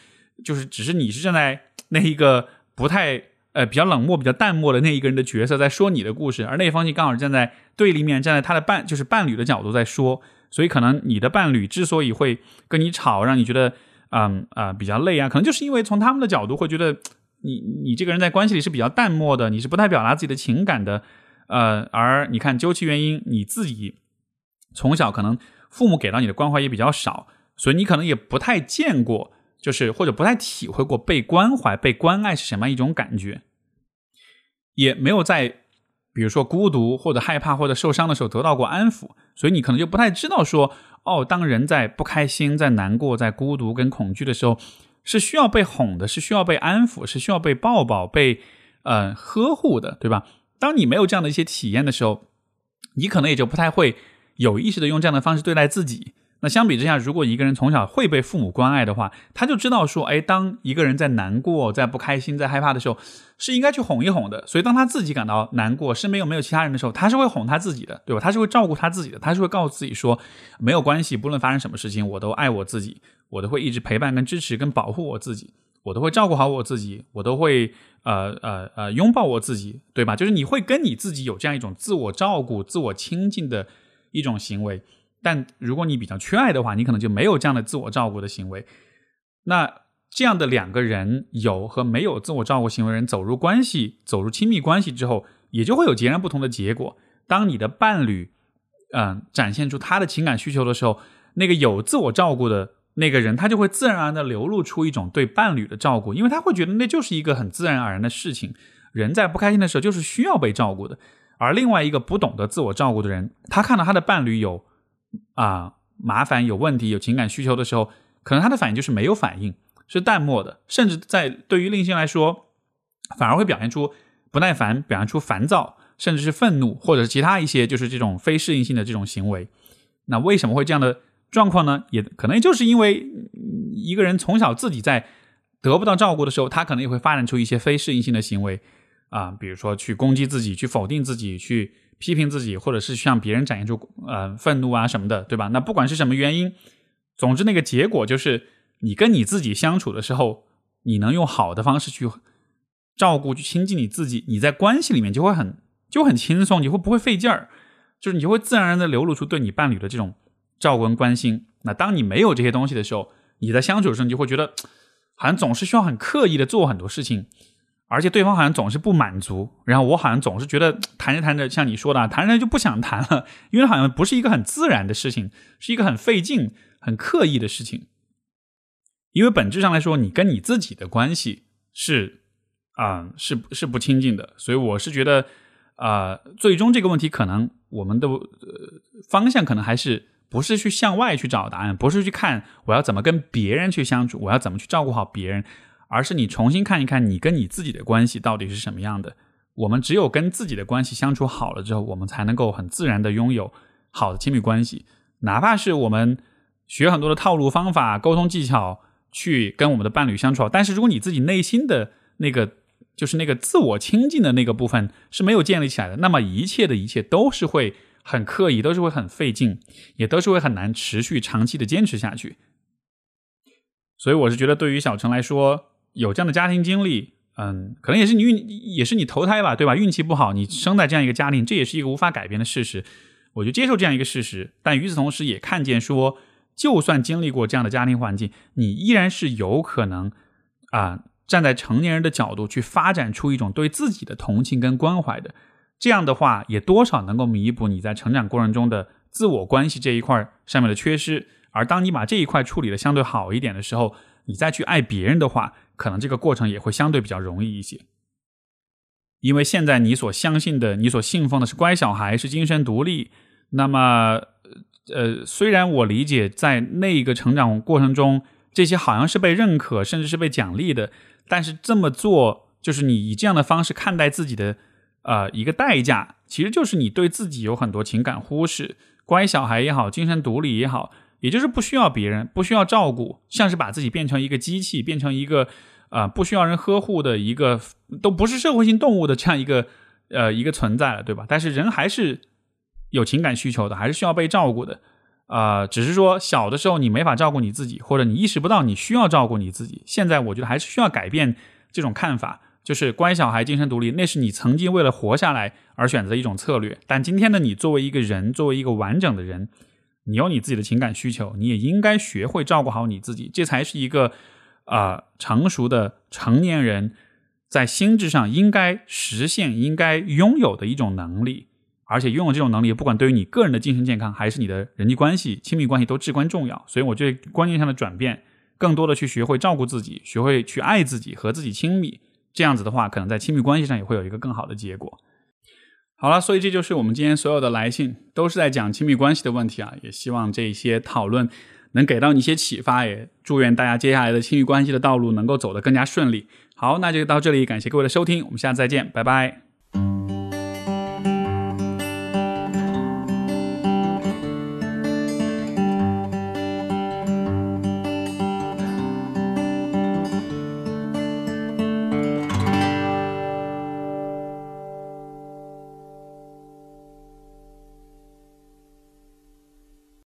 就是只是你是站在那一个。不太呃比较冷漠、比较淡漠的那一个人的角色在说你的故事，而那方信刚好站在对立面，站在他的伴就是伴侣的角度在说，所以可能你的伴侣之所以会跟你吵，让你觉得嗯啊比较累啊，可能就是因为从他们的角度会觉得你你这个人在关系里是比较淡漠的，你是不太表达自己的情感的，呃，而你看究其原因，你自己从小可能父母给到你的关怀也比较少，所以你可能也不太见过。就是或者不太体会过被关怀、被关爱是什么一种感觉，也没有在比如说孤独或者害怕或者受伤的时候得到过安抚，所以你可能就不太知道说，哦，当人在不开心、在难过、在孤独跟恐惧的时候，是需要被哄的，是需要被安抚，是需要被抱抱、被呃呵护的，对吧？当你没有这样的一些体验的时候，你可能也就不太会有意识的用这样的方式对待自己。那相比之下，如果一个人从小会被父母关爱的话，他就知道说，哎，当一个人在难过、在不开心、在害怕的时候，是应该去哄一哄的。所以，当他自己感到难过，身边又没有其他人的时候，他是会哄他自己的，对吧？他是会照顾他自己的，他是会告诉自己说，没有关系，不论发生什么事情，我都爱我自己，我都会一直陪伴、跟支持、跟保护我自己，我都会照顾好我自己，我都会呃呃呃拥抱我自己，对吧？就是你会跟你自己有这样一种自我照顾、自我亲近的一种行为。但如果你比较缺爱的话，你可能就没有这样的自我照顾的行为。那这样的两个人有和没有自我照顾行为人走入关系、走入亲密关系之后，也就会有截然不同的结果。当你的伴侣，嗯，展现出他的情感需求的时候，那个有自我照顾的那个人，他就会自然而然的流露出一种对伴侣的照顾，因为他会觉得那就是一个很自然而然的事情。人在不开心的时候，就是需要被照顾的。而另外一个不懂得自我照顾的人，他看到他的伴侣有。啊，麻烦有问题有情感需求的时候，可能他的反应就是没有反应，是淡漠的，甚至在对于另一些来说，反而会表现出不耐烦，表现出烦躁，甚至是愤怒，或者是其他一些就是这种非适应性的这种行为。那为什么会这样的状况呢？也可能就是因为一个人从小自己在得不到照顾的时候，他可能也会发展出一些非适应性的行为啊，比如说去攻击自己，去否定自己，去。批评自己，或者是向别人展现出呃愤怒啊什么的，对吧？那不管是什么原因，总之那个结果就是你跟你自己相处的时候，你能用好的方式去照顾、去亲近你自己，你在关系里面就会很就很轻松，你会不会费劲儿？就是你就会自然而然的流露出对你伴侣的这种照顾跟关心。那当你没有这些东西的时候，你在相处的时候，你就会觉得 好像总是需要很刻意的做很多事情。而且对方好像总是不满足，然后我好像总是觉得谈着谈着，像你说的，谈着就不想谈了，因为好像不是一个很自然的事情，是一个很费劲、很刻意的事情。因为本质上来说，你跟你自己的关系是啊，是是不亲近的。所以我是觉得，啊，最终这个问题可能我们的呃方向可能还是不是去向外去找答案，不是去看我要怎么跟别人去相处，我要怎么去照顾好别人，而是你重新看一看你跟你自己的关系到底是什么样的。我们只有跟自己的关系相处好了之后，我们才能够很自然的拥有好的亲密关系，哪怕是我们学很多的套路方法、沟通技巧去跟我们的伴侣相处好，但是如果你自己内心的那个就是那个自我亲近的那个部分是没有建立起来的，那么一切的一切都是会很刻意，都是会很费劲，也都是会很难持续长期的坚持下去。所以我是觉得，对于小陈来说，有这样的家庭经历。嗯，可能也是你运，也是你投胎吧，对吧？运气不好，你生在这样一个家庭，这也是一个无法改变的事实。我就接受这样一个事实，但与此同时，也看见说，就算经历过这样的家庭环境，你依然是有可能啊，站在成年人的角度去发展出一种对自己的同情跟关怀的。这样的话，也多少能够弥补你在成长过程中的自我关系这一块上面的缺失。而当你把这一块处理的相对好一点的时候，你再去爱别人的话。可能这个过程也会相对比较容易一些，因为现在你所相信的、你所信奉的是乖小孩，是精神独立。那么，呃，虽然我理解在那一个成长过程中，这些好像是被认可，甚至是被奖励的，但是这么做，就是你以这样的方式看待自己的，呃，一个代价，其实就是你对自己有很多情感忽视。乖小孩也好，精神独立也好。也就是不需要别人，不需要照顾，像是把自己变成一个机器，变成一个啊不需要人呵护的一个，都不是社会性动物的这样一个呃一个存在了，对吧？但是人还是有情感需求的，还是需要被照顾的啊。只是说小的时候你没法照顾你自己，或者你意识不到你需要照顾你自己。现在我觉得还是需要改变这种看法，就是乖小孩、精神独立，那是你曾经为了活下来而选择一种策略。但今天的你作为一个人，作为一个完整的人。你有你自己的情感需求，你也应该学会照顾好你自己，这才是一个啊成熟的成年人在心智上应该实现、应该拥有的一种能力。而且拥有这种能力，不管对于你个人的精神健康，还是你的人际关系、亲密关系，都至关重要。所以，我觉得观念上的转变，更多的去学会照顾自己，学会去爱自己，和自己亲密，这样子的话，可能在亲密关系上也会有一个更好的结果。好了，所以这就是我们今天所有的来信，都是在讲亲密关系的问题啊。也希望这些讨论能给到你一些启发，也祝愿大家接下来的亲密关系的道路能够走得更加顺利。好，那就到这里，感谢各位的收听，我们下次再见，拜拜。